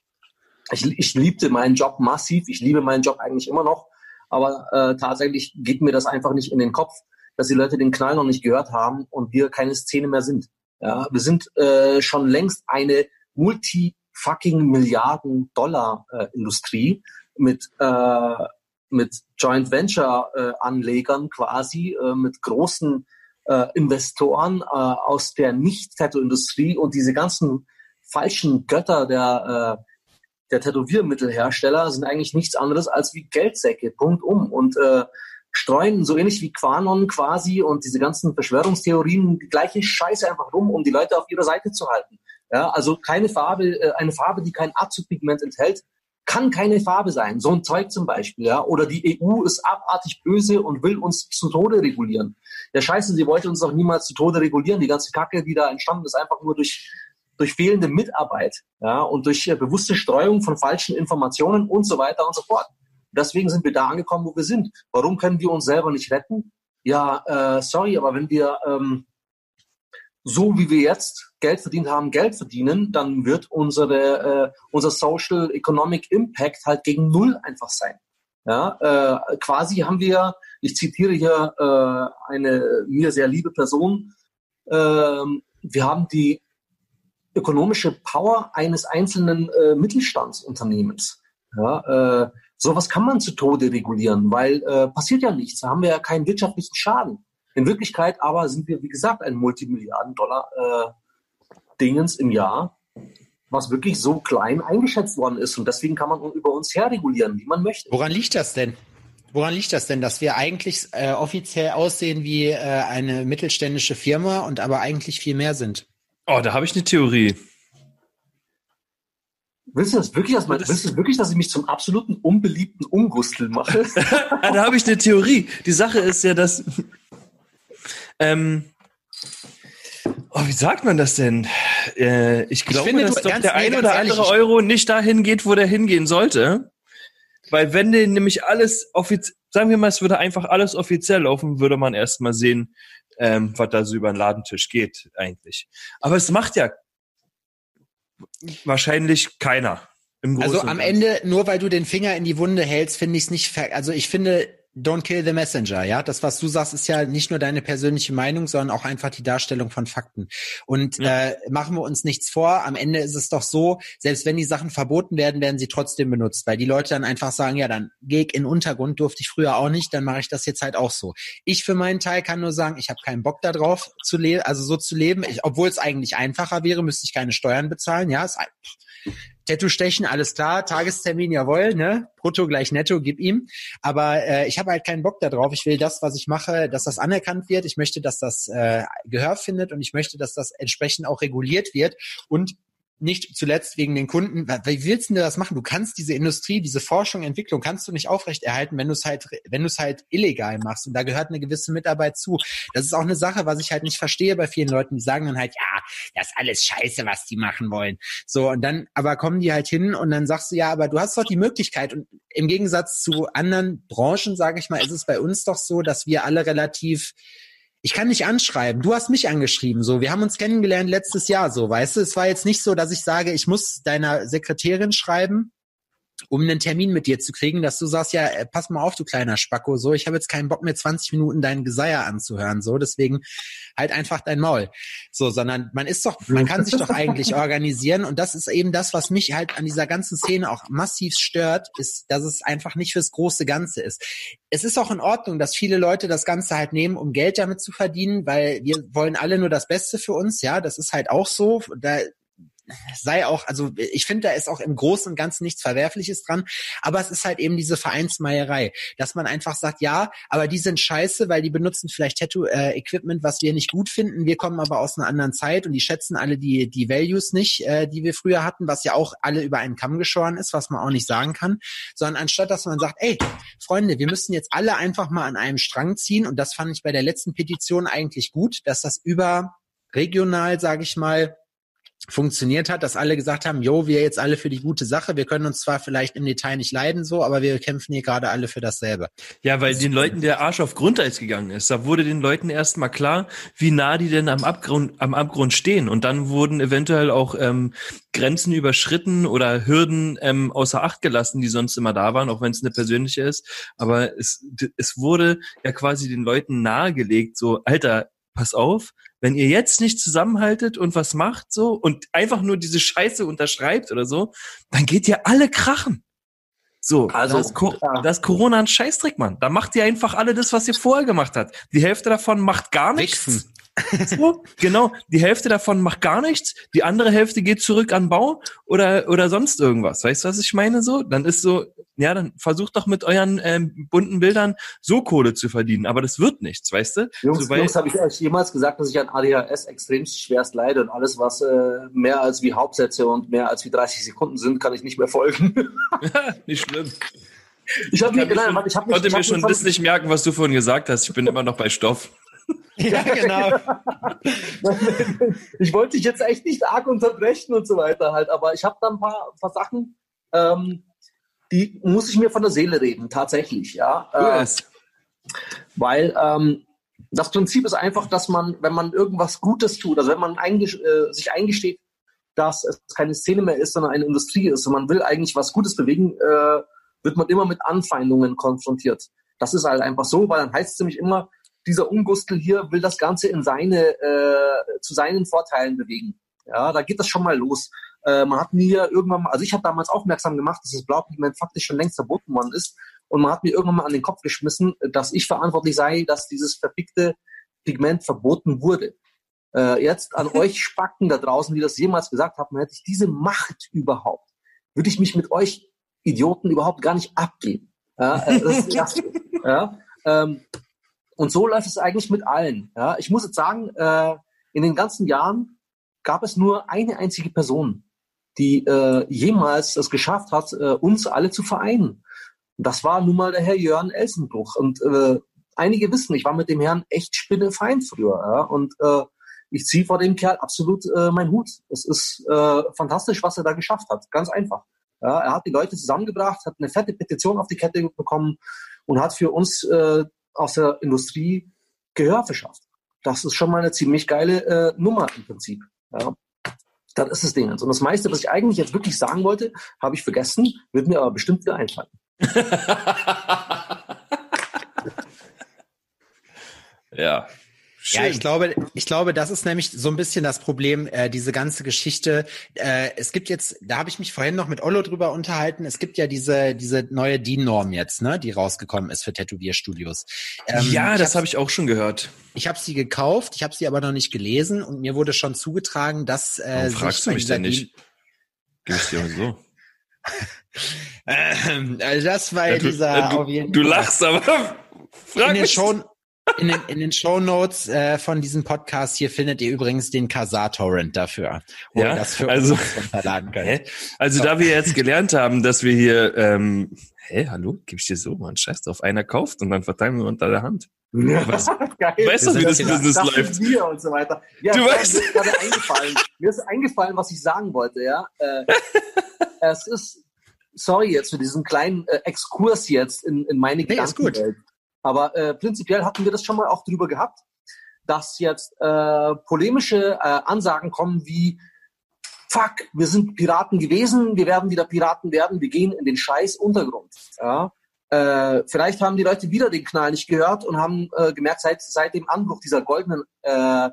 ich, ich liebte meinen Job massiv. Ich liebe meinen Job eigentlich immer noch. Aber äh, tatsächlich geht mir das einfach nicht in den Kopf, dass die Leute den Knall noch nicht gehört haben und wir keine Szene mehr sind. Ja, wir sind äh, schon längst eine multi-fucking Milliarden Dollar äh, Industrie mit äh, mit Joint Venture äh, quasi, äh, mit großen äh, Investoren äh, aus der Nicht-Tattoo-Industrie und diese ganzen falschen Götter der, äh, der Tätowiermittelhersteller sind eigentlich nichts anderes als wie Geldsäcke, Punkt um. Und äh, streuen so ähnlich wie Quanon quasi und diese ganzen Verschwörungstheorien die gleiche Scheiße einfach rum, um die Leute auf ihrer Seite zu halten. Ja, also keine Farbe, äh, eine Farbe, die kein Azugpigment enthält, kann keine Farbe sein. So ein Zeug zum Beispiel, ja. Oder die EU ist abartig böse und will uns zu Tode regulieren. Ja, scheiße, sie wollte uns doch niemals zu Tode regulieren. Die ganze Kacke, die da entstanden ist, einfach nur durch, durch fehlende Mitarbeit, ja, und durch äh, bewusste Streuung von falschen Informationen und so weiter und so fort. Deswegen sind wir da angekommen, wo wir sind. Warum können wir uns selber nicht retten? Ja, äh, sorry, aber wenn wir ähm, so wie wir jetzt Geld verdient haben, Geld verdienen, dann wird unsere, äh, unser Social Economic Impact halt gegen Null einfach sein. Ja, äh, quasi haben wir, ich zitiere hier äh, eine mir sehr liebe Person, äh, wir haben die ökonomische Power eines einzelnen äh, Mittelstandsunternehmens. Ja, äh, sowas kann man zu Tode regulieren, weil äh, passiert ja nichts. Da haben wir ja keinen wirtschaftlichen Schaden. In Wirklichkeit aber sind wir, wie gesagt, ein Multimilliarden-Dollar-Dingens im Jahr, was wirklich so klein eingeschätzt worden ist. Und deswegen kann man über uns herregulieren, wie man möchte. Woran liegt das denn? Woran liegt das denn, dass wir eigentlich äh, offiziell aussehen wie äh, eine mittelständische Firma und aber eigentlich viel mehr sind? Oh, da habe ich eine Theorie. Willst du das wirklich, dass, man, willst du wirklich, dass ich mich zum absoluten unbeliebten Ungustel mache? [LAUGHS] Ah, da habe ich eine Theorie. Die Sache ist ja, dass. Ähm, oh, wie sagt man das denn? Äh, ich glaube, finde, dass du- doch ganz- der nee, ein oder ehrlich, andere ich- Euro nicht dahin geht, wo der hingehen sollte. Weil wenn der nämlich alles offiziell, sagen wir mal, es würde einfach alles offiziell laufen, würde man erstmal sehen, ähm, was da so über den Ladentisch geht eigentlich. Aber es macht ja wahrscheinlich keiner. also am Ende, nur weil du den Finger in die Wunde hältst, finde ich es nicht, also ich finde, Don't kill the messenger, ja. Das, was du sagst, ist ja nicht nur deine persönliche Meinung, sondern auch einfach die Darstellung von Fakten. Und ja. äh, machen wir uns nichts vor, am Ende ist es doch so, selbst wenn die Sachen verboten werden, werden sie trotzdem benutzt, weil die Leute dann einfach sagen, ja, dann gehe ich in Untergrund, durfte ich früher auch nicht, dann mache ich das jetzt halt auch so. Ich für meinen Teil kann nur sagen, ich habe keinen Bock darauf zu leben, also so zu leben, obwohl es eigentlich einfacher wäre, müsste ich keine Steuern bezahlen, ja. Ist, Tattoo stechen, alles klar, Tagestermin, jawohl, ne? Brutto gleich netto, gib ihm. Aber äh, ich habe halt keinen Bock darauf. Ich will das, was ich mache, dass das anerkannt wird. Ich möchte, dass das äh, Gehör findet und ich möchte, dass das entsprechend auch reguliert wird. Und nicht zuletzt wegen den Kunden. Wie willst du das machen? Du kannst diese Industrie, diese Forschung, Entwicklung kannst du nicht aufrechterhalten, wenn du es halt, wenn du es halt illegal machst. Und da gehört eine gewisse Mitarbeit zu. Das ist auch eine Sache, was ich halt nicht verstehe bei vielen Leuten, die sagen dann halt, ja, das ist alles Scheiße, was die machen wollen. So und dann, aber kommen die halt hin und dann sagst du ja, aber du hast doch die Möglichkeit. Und im Gegensatz zu anderen Branchen, sage ich mal, ist es bei uns doch so, dass wir alle relativ ich kann nicht anschreiben. Du hast mich angeschrieben, so. Wir haben uns kennengelernt letztes Jahr, so. Weißt du, es war jetzt nicht so, dass ich sage, ich muss deiner Sekretärin schreiben um einen Termin mit dir zu kriegen, dass du sagst, ja, äh, pass mal auf, du kleiner Spacko, so, ich habe jetzt keinen Bock mehr 20 Minuten deinen Geseier anzuhören, so, deswegen halt einfach dein Maul. So, sondern man ist doch, man kann sich doch eigentlich [LAUGHS] organisieren und das ist eben das, was mich halt an dieser ganzen Szene auch massiv stört, ist, dass es einfach nicht fürs große Ganze ist. Es ist auch in Ordnung, dass viele Leute das Ganze halt nehmen, um Geld damit zu verdienen, weil wir wollen alle nur das Beste für uns, ja, das ist halt auch so. Da sei auch, also ich finde, da ist auch im Großen und Ganzen nichts Verwerfliches dran, aber es ist halt eben diese Vereinsmeierei, dass man einfach sagt, ja, aber die sind scheiße, weil die benutzen vielleicht Tattoo-Equipment, was wir nicht gut finden. Wir kommen aber aus einer anderen Zeit und die schätzen alle die, die Values nicht, äh, die wir früher hatten, was ja auch alle über einen Kamm geschoren ist, was man auch nicht sagen kann, sondern anstatt, dass man sagt, ey, Freunde, wir müssen jetzt alle einfach mal an einem Strang ziehen und das fand ich bei der letzten Petition eigentlich gut, dass das über regional, sage ich mal, funktioniert hat, dass alle gesagt haben, jo, wir jetzt alle für die gute Sache, wir können uns zwar vielleicht im Detail nicht leiden so, aber wir kämpfen hier gerade alle für dasselbe. Ja, weil den Leuten der Arsch auf Grundeis gegangen ist. Da wurde den Leuten erstmal klar, wie nah die denn am Abgrund, am Abgrund stehen. Und dann wurden eventuell auch ähm, Grenzen überschritten oder Hürden ähm, außer Acht gelassen, die sonst immer da waren, auch wenn es eine persönliche ist. Aber es, es wurde ja quasi den Leuten nahegelegt, so, Alter, pass auf, wenn ihr jetzt nicht zusammenhaltet und was macht so und einfach nur diese Scheiße unterschreibt oder so, dann geht ihr alle krachen. So, also, das, ja. das Corona ein Scheißdreck, Mann. Da macht ihr einfach alle das, was ihr vorher gemacht habt. Die Hälfte davon macht gar nichts. Wichsen. So, genau. Die Hälfte davon macht gar nichts, die andere Hälfte geht zurück an Bau oder, oder sonst irgendwas. Weißt du, was ich meine? So, dann ist so, ja, dann versucht doch mit euren ähm, bunten Bildern so Kohle zu verdienen. Aber das wird nichts, weißt du? Jungs, so, Jungs habe ich euch jemals gesagt, dass ich an ADHS extrem schwerst leide und alles, was äh, mehr als wie Hauptsätze und mehr als wie 30 Sekunden sind, kann ich nicht mehr folgen. [LAUGHS] [LAUGHS] nicht schlimm. Ich, hab ich, mir, nein, ich, hab mich, konnte mir schon das nicht merken, was du vorhin gesagt hast. Ich bin immer noch bei Stoff. [LAUGHS] Ja, genau. [LAUGHS] ich wollte dich jetzt echt nicht arg unterbrechen und so weiter halt, aber ich habe da ein paar, ein paar Sachen, ähm, die muss ich mir von der Seele reden, tatsächlich, ja. Äh, yes. Weil ähm, das Prinzip ist einfach, dass man, wenn man irgendwas Gutes tut, also wenn man einges äh, sich eingesteht, dass es keine Szene mehr ist, sondern eine Industrie ist und man will eigentlich was Gutes bewegen, äh, wird man immer mit Anfeindungen konfrontiert. Das ist halt einfach so, weil dann heißt es nämlich immer, dieser Ungustel hier will das Ganze in seine, äh, zu seinen Vorteilen bewegen. Ja, da geht das schon mal los. Äh, man hat mir irgendwann mal, also ich habe damals aufmerksam gemacht, dass das Blaupigment faktisch schon längst verboten worden ist. Und man hat mir irgendwann mal an den Kopf geschmissen, dass ich verantwortlich sei, dass dieses verfickte Pigment verboten wurde. Äh, jetzt an [LAUGHS] euch Spacken da draußen, die das jemals gesagt haben, hätte ich diese Macht überhaupt, würde ich mich mit euch Idioten überhaupt gar nicht abgeben. Ja, äh, das [LAUGHS] ja, ähm, und so läuft es eigentlich mit allen. Ja, ich muss jetzt sagen, äh, in den ganzen Jahren gab es nur eine einzige Person, die äh, jemals es geschafft hat, äh, uns alle zu vereinen. Das war nun mal der Herr Jörn Elsenbruch. Und äh, einige wissen, ich war mit dem Herrn echt spinnefeind früher. Ja? Und äh, ich ziehe vor dem Kerl absolut äh, meinen Hut. Es ist äh, fantastisch, was er da geschafft hat. Ganz einfach. Ja, er hat die Leute zusammengebracht, hat eine fette Petition auf die Kette bekommen und hat für uns äh, aus der Industrie Gehör verschafft. Das ist schon mal eine ziemlich geile äh, Nummer im Prinzip. Ja. Das ist das Ding. Und das meiste, was ich eigentlich jetzt wirklich sagen wollte, habe ich vergessen, wird mir aber bestimmt wieder einfallen. [LAUGHS] ja, Schön. Ja, ich glaube, ich glaube, das ist nämlich so ein bisschen das Problem, äh, diese ganze Geschichte. Äh, es gibt jetzt, da habe ich mich vorhin noch mit Ollo drüber unterhalten. Es gibt ja diese diese neue DIN-Norm jetzt, ne, die rausgekommen ist für Tätowierstudios. Ähm, ja, das habe hab ich auch schon gehört. Ich habe sie gekauft, ich habe sie aber noch nicht gelesen und mir wurde schon zugetragen, dass äh, Warum fragst du mich denn nicht? Gibst dir so. [LAUGHS] ähm, also das war ja, du, dieser du, auf jeden Du lachst, aber [LAUGHS] frag in den, Show, in den, in den Show Notes äh, von diesem Podcast hier findet ihr übrigens den Kazaa Torrent dafür, wo ja, ihr das für also, uns runterladen könnt. [LAUGHS] Also so. da wir jetzt gelernt haben, dass wir hier, ähm, hä, hallo, gib ich dir so, man scheiß drauf, einer kauft und dann verteilen wir unter der Hand. Ja, [LAUGHS] was, [LAUGHS] weißt du, wie das Business das läuft? Wir und so weiter. Ja, du weißt. Mir ist gerade eingefallen. Mir ist eingefallen, was ich sagen wollte, ja. Äh, es ist, sorry jetzt für diesen kleinen äh, Exkurs jetzt in, in meine nee, Gedankenwelt. Aber äh, prinzipiell hatten wir das schon mal auch drüber gehabt, dass jetzt äh, polemische äh, Ansagen kommen wie Fuck, wir sind Piraten gewesen, wir werden wieder Piraten werden, wir gehen in den scheiß Untergrund. Ja? Äh, vielleicht haben die Leute wieder den Knall nicht gehört und haben äh, gemerkt, seit, seit dem Anbruch dieser goldenen äh,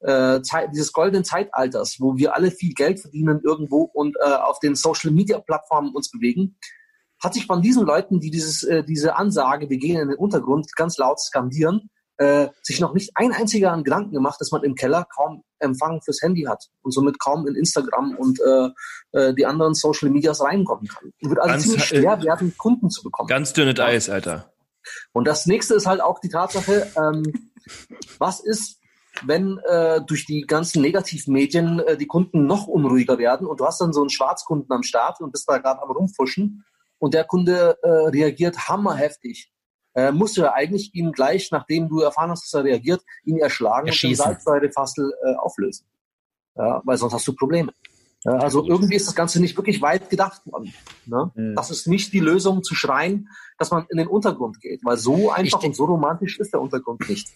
äh, Zeit, dieses goldenen Zeitalters, wo wir alle viel Geld verdienen irgendwo und äh, auf den Social Media Plattformen uns bewegen, hat sich von diesen Leuten, die dieses, äh, diese Ansage, wir gehen in den Untergrund, ganz laut skandieren, äh, sich noch nicht ein einziger an Gedanken gemacht, dass man im Keller kaum Empfang fürs Handy hat und somit kaum in Instagram und äh, äh, die anderen Social Medias reinkommen kann. Es wird also ganz, ziemlich schwer äh, werden, Kunden zu bekommen. Ganz dünnes Eis, Alter. Und das nächste ist halt auch die Tatsache, ähm, was ist, wenn äh, durch die ganzen Negativmedien äh, die Kunden noch unruhiger werden und du hast dann so einen Schwarzkunden am Start und bist da gerade am rumfuschen und der Kunde äh, reagiert hammerheftig, äh, musst du ja eigentlich ihn gleich, nachdem du erfahren hast, dass er reagiert, ihn erschlagen Erschießen. und den Salzsäurefastel äh, auflösen. Ja, weil sonst hast du Probleme. Ja, also irgendwie ist das Ganze nicht wirklich weit gedacht worden. Ne? Mhm. Das ist nicht die Lösung zu schreien, dass man in den Untergrund geht, weil so einfach und so romantisch ist der Untergrund nicht.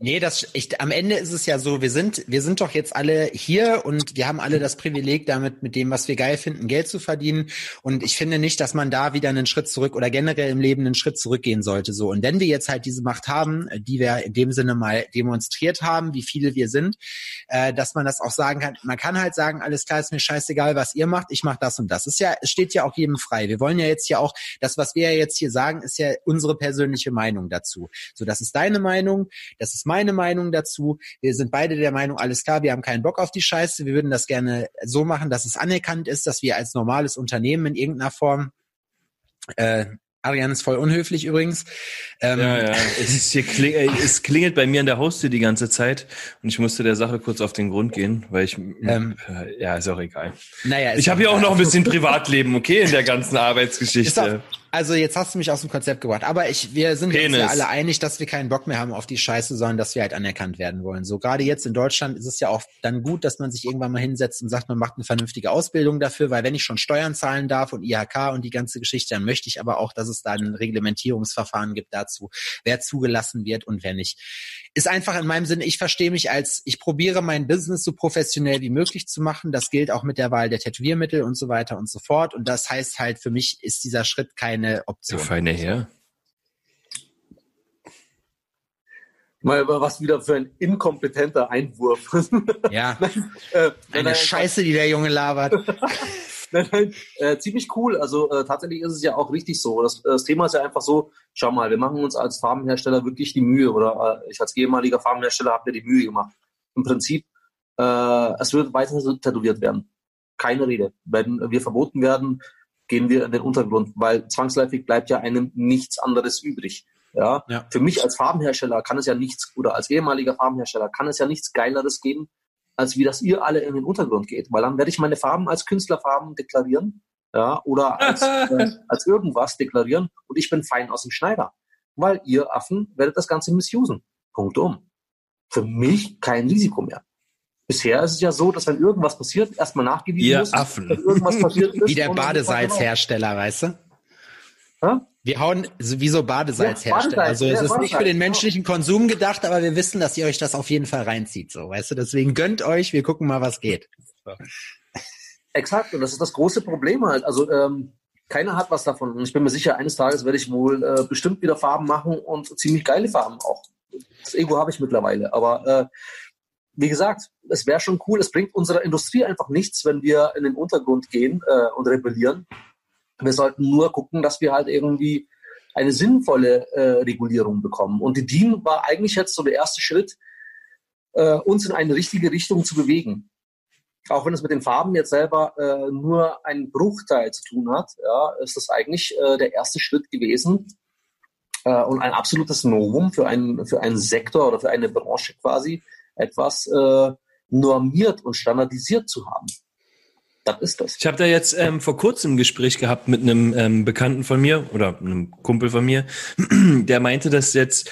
Nee, das ich, am Ende ist es ja so, wir sind wir sind doch jetzt alle hier und wir haben alle das Privileg damit mit dem was wir geil finden Geld zu verdienen und ich finde nicht, dass man da wieder einen Schritt zurück oder generell im Leben einen Schritt zurückgehen sollte so und wenn wir jetzt halt diese Macht haben, die wir in dem Sinne mal demonstriert haben, wie viele wir sind, äh, dass man das auch sagen kann, man kann halt sagen, alles klar, ist mir scheißegal, was ihr macht, ich mache das und das. Ist ja es steht ja auch jedem frei. Wir wollen ja jetzt ja auch das was wir ja jetzt hier sagen, ist ja unsere persönliche Meinung dazu. So, das ist deine Meinung, das ist meine Meinung dazu. Wir sind beide der Meinung, alles klar, wir haben keinen Bock auf die Scheiße. Wir würden das gerne so machen, dass es anerkannt ist, dass wir als normales Unternehmen in irgendeiner Form äh, Ariane ist voll unhöflich übrigens. Ähm, ja, ja. Es, ist hier kling, äh, es klingelt bei mir an der Haustür die ganze Zeit und ich musste der Sache kurz auf den Grund gehen, weil ich, ähm, äh, ja, ist auch egal. Naja, ich habe ja auch noch ein bisschen [LAUGHS] Privatleben, okay, in der ganzen Arbeitsgeschichte. Also jetzt hast du mich aus dem Konzept gebracht. Aber ich, wir sind uns ja alle einig, dass wir keinen Bock mehr haben auf die Scheiße, sondern dass wir halt anerkannt werden wollen. So gerade jetzt in Deutschland ist es ja auch dann gut, dass man sich irgendwann mal hinsetzt und sagt, man macht eine vernünftige Ausbildung dafür, weil wenn ich schon Steuern zahlen darf und IHK und die ganze Geschichte, dann möchte ich aber auch, dass es da ein Reglementierungsverfahren gibt dazu, wer zugelassen wird und wer nicht. Ist einfach in meinem Sinne, ich verstehe mich als, ich probiere mein Business so professionell wie möglich zu machen. Das gilt auch mit der Wahl der Tätowiermittel und so weiter und so fort. Und das heißt halt, für mich ist dieser Schritt kein keine Option. Der feine Herr. Mal was wieder für ein inkompetenter Einwurf. [LAUGHS] Ja. äh, Eine nein, Scheiße, die der Junge labert. [LAUGHS] nein, nein, äh, ziemlich cool. Also äh, tatsächlich ist es ja auch richtig so. Das, das, Thema ist ja einfach so, schau mal, wir machen uns als Farbenhersteller wirklich die Mühe oder äh, ich als ehemaliger Farbenhersteller habe mir die Mühe gemacht. Im Prinzip, äh, es wird weiter tätowiert werden. Keine Rede. Wenn wir verboten werden, gehen wir in den Untergrund, weil zwangsläufig bleibt ja einem nichts anderes übrig. Ja? ja. Für mich als Farbenhersteller kann es ja nichts, oder als ehemaliger Farbenhersteller kann es ja nichts Geileres geben, als wie dass ihr alle in den Untergrund geht. Weil dann werde ich meine Farben als Künstlerfarben deklarieren, ja, oder als, [LAUGHS] äh, als irgendwas deklarieren und ich bin fein aus dem Schneider. Weil ihr Affen werdet das Ganze missusen. Punkt um. Für mich kein Risiko mehr. Bisher ist es ja so, dass wenn irgendwas passiert, erstmal nachgewiesen Ihr muss, Affen. irgendwas passiert [LAUGHS] ist. Wie der Badesalzhersteller, weißt du? Ha? Wir hauen sowieso Badesalz Ja, Also ja, es ist nicht für den genau. menschlichen Konsum gedacht, aber wir wissen, dass ihr euch das auf jeden Fall reinzieht. So, weißt du, deswegen gönnt euch, wir gucken mal, was geht. Exakt, und das ist das große Problem halt. Also ähm, keiner hat was davon. Und ich bin mir sicher, eines Tages werde ich wohl äh, bestimmt wieder Farben machen und ziemlich geile Farben auch. Das Ego habe ich mittlerweile. Aber äh, wie gesagt, es wäre schon cool. Es bringt unserer Industrie einfach nichts, wenn wir in den Untergrund gehen äh, und rebellieren. Wir sollten nur gucken, dass wir halt irgendwie eine sinnvolle äh, Regulierung bekommen. Und die DIN war eigentlich jetzt so der erste Schritt, äh, uns in eine richtige Richtung zu bewegen auch wenn es mit den Farben jetzt selber äh, nur einen Bruchteil zu tun hat, ja, ist das eigentlich äh, der erste Schritt gewesen äh, und ein absolutes Novum für einen, für einen Sektor oder für eine Branche quasi, etwas äh, normiert und standardisiert zu haben. Das ist das. Ich habe da jetzt ähm, vor kurzem ein Gespräch gehabt mit einem ähm, Bekannten von mir oder einem Kumpel von mir, [CLEARS THROAT] der meinte, dass jetzt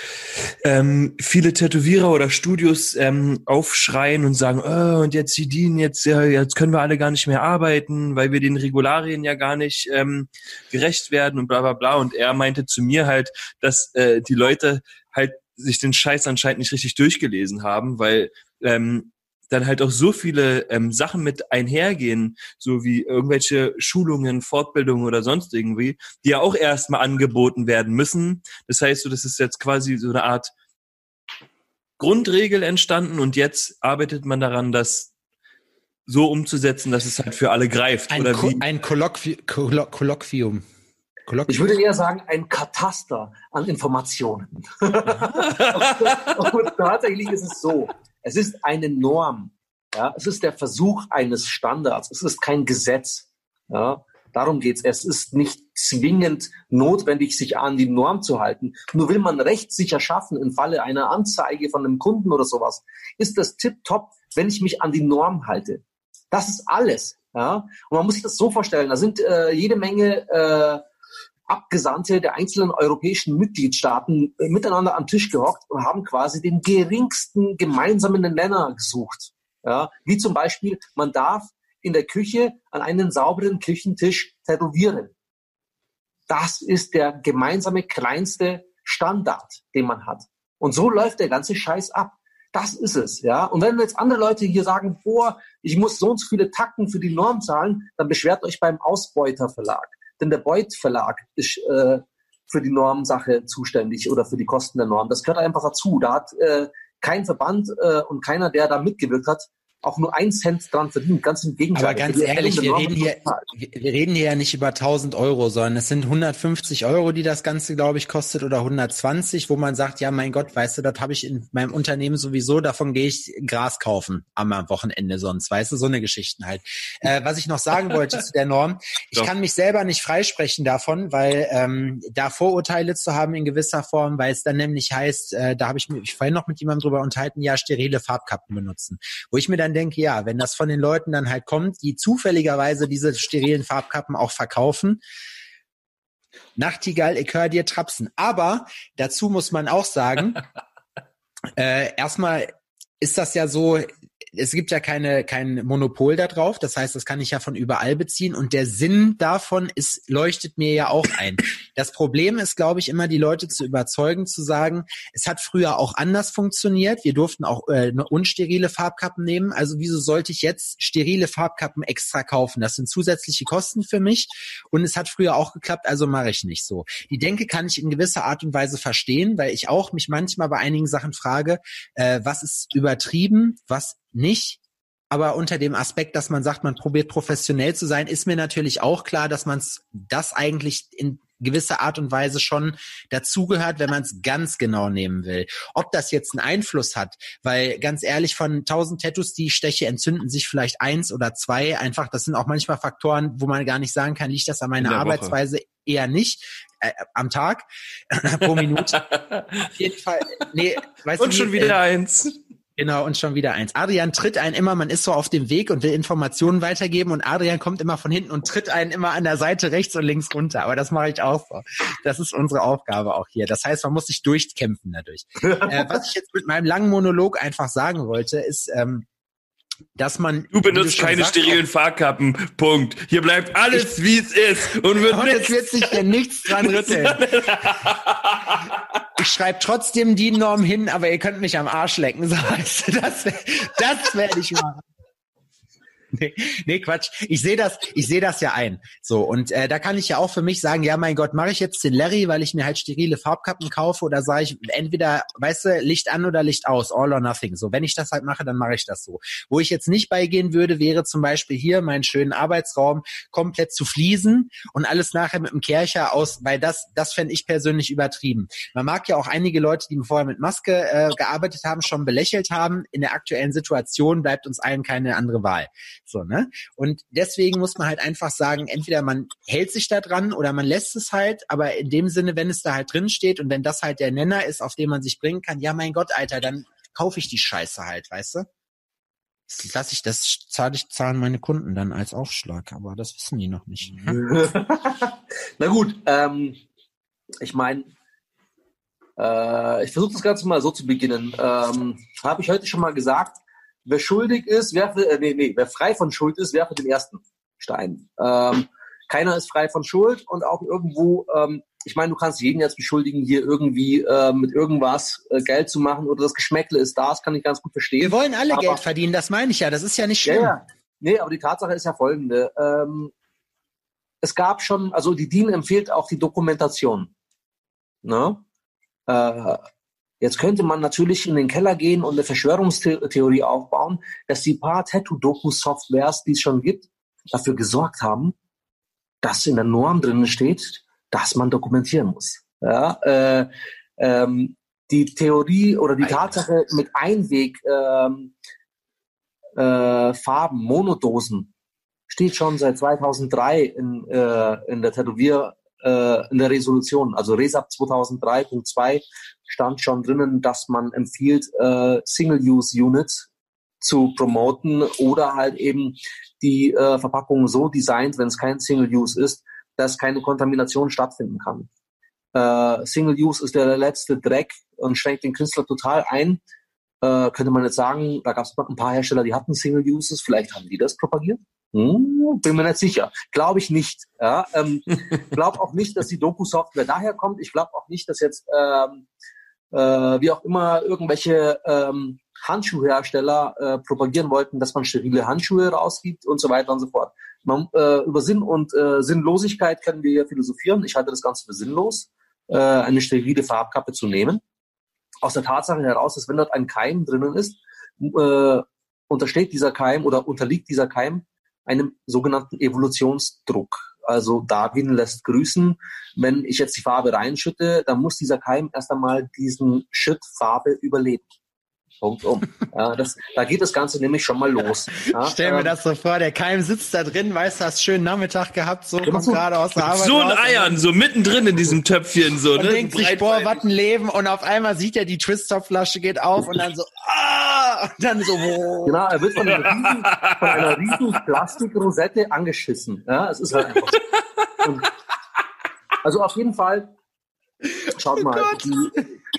ähm, viele Tätowierer oder Studios ähm, aufschreien und sagen, oh, und jetzt die DIN, jetzt, ja, jetzt können wir alle gar nicht mehr arbeiten, weil wir den Regularien ja gar nicht ähm, gerecht werden und bla bla bla. Und er meinte zu mir halt, dass äh, die Leute halt sich den Scheiß anscheinend nicht richtig durchgelesen haben, weil ähm, dann halt auch so viele ähm, Sachen mit einhergehen, so wie irgendwelche Schulungen, Fortbildungen oder sonst irgendwie, die ja auch erstmal angeboten werden müssen. Das heißt, so, das ist jetzt quasi so eine Art Grundregel entstanden und jetzt arbeitet man daran, das so umzusetzen, dass es halt für alle greift. Ein, oder Ko wie? ein Kolloqui Kollo Kolloquium. Ich würde eher sagen, ein Kataster an Informationen. [LAUGHS] und tatsächlich ist es so. Es ist eine Norm. Ja? Es ist der Versuch eines Standards. Es ist kein Gesetz. Ja? Darum geht's. Es ist nicht zwingend notwendig, sich an die Norm zu halten. Nur will man rechtssicher schaffen im Falle einer Anzeige von einem Kunden oder sowas, ist das tipptopp, wenn ich mich an die Norm halte. Das ist alles. Ja? Und man muss sich das so vorstellen. Da sind äh, jede Menge äh, Abgesandte der einzelnen europäischen Mitgliedstaaten äh, miteinander am Tisch gehockt und haben quasi den geringsten gemeinsamen Nenner gesucht. Ja, wie zum Beispiel, man darf in der Küche an einen sauberen Küchentisch tätowieren. Das ist der gemeinsame kleinste Standard, den man hat. Und so läuft der ganze Scheiß ab. Das ist es, ja. Und wenn jetzt andere Leute hier sagen, boah, ich muss so und so viele Takten für die Norm zahlen, dann beschwert euch beim Ausbeuter Verlag. Denn der Beuth Verlag ist äh, für die Normsache zuständig oder für die Kosten der Norm. Das gehört einfach dazu. Da hat äh, kein Verband äh, und keiner, der da mitgewirkt hat, auch nur ein Cent dran verdient. Ganz im Gegenteil. Aber ganz ehrlich, wir reden, hier, wir reden hier ja nicht über 1000 Euro, sondern es sind 150 Euro, die das Ganze, glaube ich, kostet oder 120, wo man sagt, ja, mein Gott, weißt du, das habe ich in meinem Unternehmen sowieso, davon gehe ich Gras kaufen am Wochenende sonst, weißt du, so eine Geschichten halt. Äh, was ich noch sagen wollte zu der Norm, [LAUGHS] ich Doch. kann mich selber nicht freisprechen davon, weil ähm, da Vorurteile zu haben in gewisser Form, weil es dann nämlich heißt, äh, da habe ich mich vorhin noch mit jemandem drüber unterhalten, ja, sterile Farbkappen benutzen. Wo ich mir dann denke, ja, wenn das von den Leuten dann halt kommt, die zufälligerweise diese sterilen Farbkappen auch verkaufen, Nachtigall, ich höre dir trapsen. Aber dazu muss man auch sagen, [LAUGHS] äh, erstmal ist das ja so, es gibt ja keine, kein Monopol da drauf. Das heißt, das kann ich ja von überall beziehen. Und der Sinn davon ist, leuchtet mir ja auch ein. Das Problem ist, glaube ich, immer die Leute zu überzeugen, zu sagen, es hat früher auch anders funktioniert. Wir durften auch äh, unsterile Farbkappen nehmen. Also wieso sollte ich jetzt sterile Farbkappen extra kaufen? Das sind zusätzliche Kosten für mich. Und es hat früher auch geklappt, also mache ich nicht so. Die Denke kann ich in gewisser Art und Weise verstehen, weil ich auch mich manchmal bei einigen Sachen frage, äh, was ist übertrieben, was nicht. Aber unter dem Aspekt, dass man sagt, man probiert professionell zu sein, ist mir natürlich auch klar, dass man das eigentlich in gewisser Art und Weise schon dazugehört, wenn man es ganz genau nehmen will. Ob das jetzt einen Einfluss hat, weil ganz ehrlich, von 1000 Tattoos, die ich steche, entzünden sich vielleicht eins oder zwei. Einfach, das sind auch manchmal Faktoren, wo man gar nicht sagen kann, liegt das an meiner In der Woche. Arbeitsweise eher nicht äh, am Tag [LAUGHS] pro Minute. [LAUGHS] Auf jeden Fall. Nee, Und schon wie, wieder äh, eins. Genau, und schon wieder eins. Adrian tritt einen immer, man ist so auf dem Weg und will Informationen weitergeben und Adrian kommt immer von hinten und tritt einen immer an der Seite rechts und links runter. Aber das mache ich auch so. Das ist unsere Aufgabe auch hier. Das heißt, man muss sich durchkämpfen dadurch. [LAUGHS] äh, was ich jetzt mit meinem langen Monolog einfach sagen wollte, ist, ähm, dass man. Du benutzt keine sagst, sterilen Fahrkappen. Punkt. Hier bleibt alles, wie es ist. Und wird und es wird sich ja nichts dran rütteln. [LAUGHS] ich schreibe trotzdem die Norm hin, aber ihr könnt mich am Arsch lecken. So, [LAUGHS] das, das werde ich machen. Nee, nee, Quatsch. Ich sehe das, ich sehe das ja ein. So und äh, da kann ich ja auch für mich sagen, ja, mein Gott, mache ich jetzt den Larry, weil ich mir halt sterile Farbkappen kaufe oder sage ich entweder, weißt du, Licht an oder Licht aus, all or nothing. So, wenn ich das halt mache, dann mache ich das so. Wo ich jetzt nicht beigehen würde, wäre zum Beispiel hier meinen schönen Arbeitsraum komplett zu fließen und alles nachher mit dem Kercher aus, weil das, das fände ich persönlich übertrieben. Man mag ja auch einige Leute, die vorher mit Maske äh, gearbeitet haben, schon belächelt haben. In der aktuellen Situation bleibt uns allen keine andere Wahl. So, ne? Und deswegen muss man halt einfach sagen, entweder man hält sich da dran oder man lässt es halt, aber in dem Sinne, wenn es da halt drin steht und wenn das halt der Nenner ist, auf den man sich bringen kann, ja mein Gott, Alter, dann kaufe ich die Scheiße halt, weißt du? Das lasse ich, das zahle ich, zahlen meine Kunden dann als Aufschlag, aber das wissen die noch nicht. [LAUGHS] Na gut, ähm, ich meine, äh, ich versuche das Ganze mal so zu beginnen. Ähm, Habe ich heute schon mal gesagt, wer schuldig ist, werfe, äh, nee, nee, wer frei von Schuld ist, werfe den ersten Stein. Ähm, keiner ist frei von Schuld und auch irgendwo, ähm, ich meine, du kannst jeden jetzt beschuldigen, hier irgendwie äh, mit irgendwas äh, Geld zu machen oder das Geschmäckle ist da, das kann ich ganz gut verstehen. Wir wollen alle aber, Geld verdienen, das meine ich ja, das ist ja nicht schlimm. Ja, nee, aber die Tatsache ist ja folgende. Ähm, es gab schon, also die DIN empfiehlt auch die Dokumentation. Ne? Äh, Jetzt könnte man natürlich in den Keller gehen und eine Verschwörungstheorie aufbauen, dass die paar Tattoo-Doku-Softwares, die es schon gibt, dafür gesorgt haben, dass in der Norm drin steht, dass man dokumentieren muss. Ja, äh, ähm, die Theorie oder die Tatsache mit Einweg ähm, äh, Farben, Monodosen, steht schon seit 2003 in, äh, in der Tätowier äh, in der Resolution, also RESAP 2003.2 stand schon drinnen, dass man empfiehlt, äh, Single-Use-Units zu promoten oder halt eben die äh, Verpackung so designt, wenn es kein Single-Use ist, dass keine Kontamination stattfinden kann. Äh, Single-Use ist der letzte Dreck und schränkt den Künstler total ein. Äh, könnte man jetzt sagen, da gab es ein paar Hersteller, die hatten Single-Uses, vielleicht haben die das propagiert. Hm, bin mir nicht sicher. Glaube ich nicht. Ja, ähm, [LAUGHS] glaube auch nicht, dass die Doku-Software daher kommt. Ich glaube auch nicht, dass jetzt ähm, äh, wie auch immer irgendwelche ähm, Handschuhhersteller äh, propagieren wollten, dass man sterile Handschuhe rausgibt und so weiter und so fort. Man, äh, über Sinn und äh, Sinnlosigkeit können wir ja philosophieren. Ich halte das Ganze für sinnlos, äh, eine sterile Farbkappe zu nehmen. Aus der Tatsache heraus, dass wenn dort ein Keim drinnen ist, äh, untersteht dieser Keim oder unterliegt dieser Keim einem sogenannten Evolutionsdruck. Also Darwin lässt grüßen. Wenn ich jetzt die Farbe reinschütte, dann muss dieser Keim erst einmal diesen Schritt Farbe überleben. Punkt um. Ja, das, da geht das Ganze nämlich schon mal los. Ja, Stell mir ähm, das so vor, der Keim sitzt da drin, weißt du, hast schönen Nachmittag gehabt, so kommt gerade aus der Arbeit. So ein Eiern, so mittendrin in diesem Töpfchen, so, und ne? denkt sich, boah, was ein Leben, und auf einmal sieht er, die Twist-Top-Flasche geht auf und dann so, ah, und dann so, oh. Genau, er wird von einer riesen, von einer riesen Plastikrosette angeschissen. Ja, es ist halt einfach so. Und, also auf jeden Fall, schaut oh mal, die,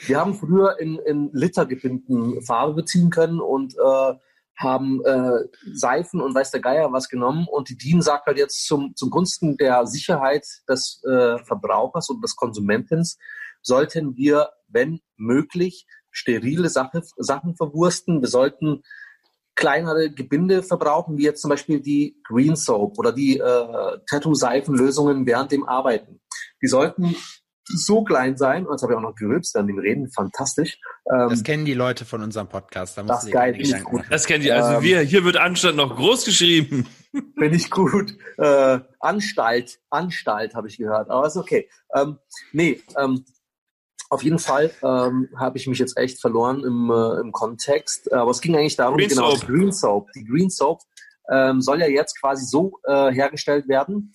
wir haben früher in, in Litergebinden Farbe beziehen können und äh, haben äh, Seifen und weiß der Geier was genommen und die DIN sagt halt jetzt zum, zum Gunsten der Sicherheit des äh, Verbrauchers und des Konsumentens sollten wir, wenn möglich, sterile Sache, Sachen verwursten. Wir sollten kleinere Gebinde verbrauchen, wie jetzt zum Beispiel die Green Soap oder die äh, Tattoo-Seifenlösungen während dem Arbeiten. Die sollten so klein sein, und jetzt habe ich auch noch gerülpst an dem Reden, fantastisch. Ähm, das kennen die Leute von unserem Podcast. Da das ist geil, ich gut. Das kennen die, also ähm, wir, hier wird Anstand noch groß geschrieben. [LAUGHS] Finde ich gut. Äh, Anstalt, Anstalt habe ich gehört, aber ist okay. Ähm, nee, ähm, auf jeden Fall ähm, habe ich mich jetzt echt verloren im, äh, im Kontext, aber es ging eigentlich darum, Green genau, Soap. Green Soap. Die Green Soap ähm, soll ja jetzt quasi so äh, hergestellt werden,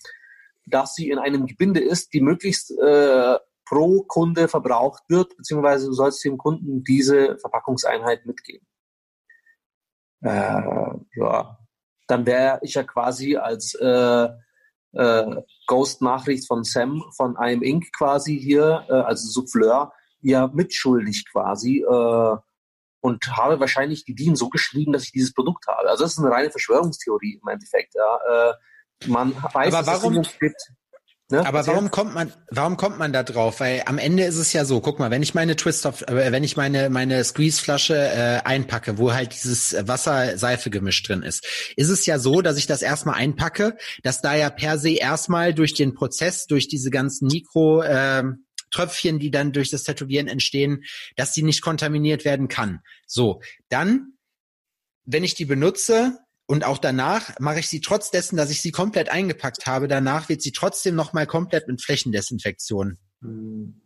dass sie in einem Gebinde ist, die möglichst äh, pro Kunde verbraucht wird, beziehungsweise du sollst dem Kunden diese Verpackungseinheit mitgeben. Äh, ja, dann wäre ich ja quasi als äh, äh, Ghost-Nachricht von Sam von IM Inc. quasi hier, äh, also Souffleur, ja mitschuldig quasi, äh, und habe wahrscheinlich die DIN so geschrieben, dass ich dieses Produkt habe. Also das ist eine reine Verschwörungstheorie im Endeffekt. Ja. Äh, man weiß, Aber warum, dass es gibt. Ne? Aber warum kommt man, warum kommt man da drauf? Weil am Ende ist es ja so, guck mal, wenn ich meine Twist of, äh, wenn ich meine, meine Squeeze-Flasche äh, einpacke, wo halt dieses Wasser-Seife-Gemisch drin ist, ist es ja so, dass ich das erstmal einpacke, dass da ja per se erstmal durch den Prozess, durch diese ganzen Mikro, äh, Tröpfchen, die dann durch das Tätowieren entstehen, dass die nicht kontaminiert werden kann. So, dann, wenn ich die benutze, und auch danach mache ich sie trotz dessen, dass ich sie komplett eingepackt habe, danach wird sie trotzdem nochmal komplett mit Flächendesinfektion hm.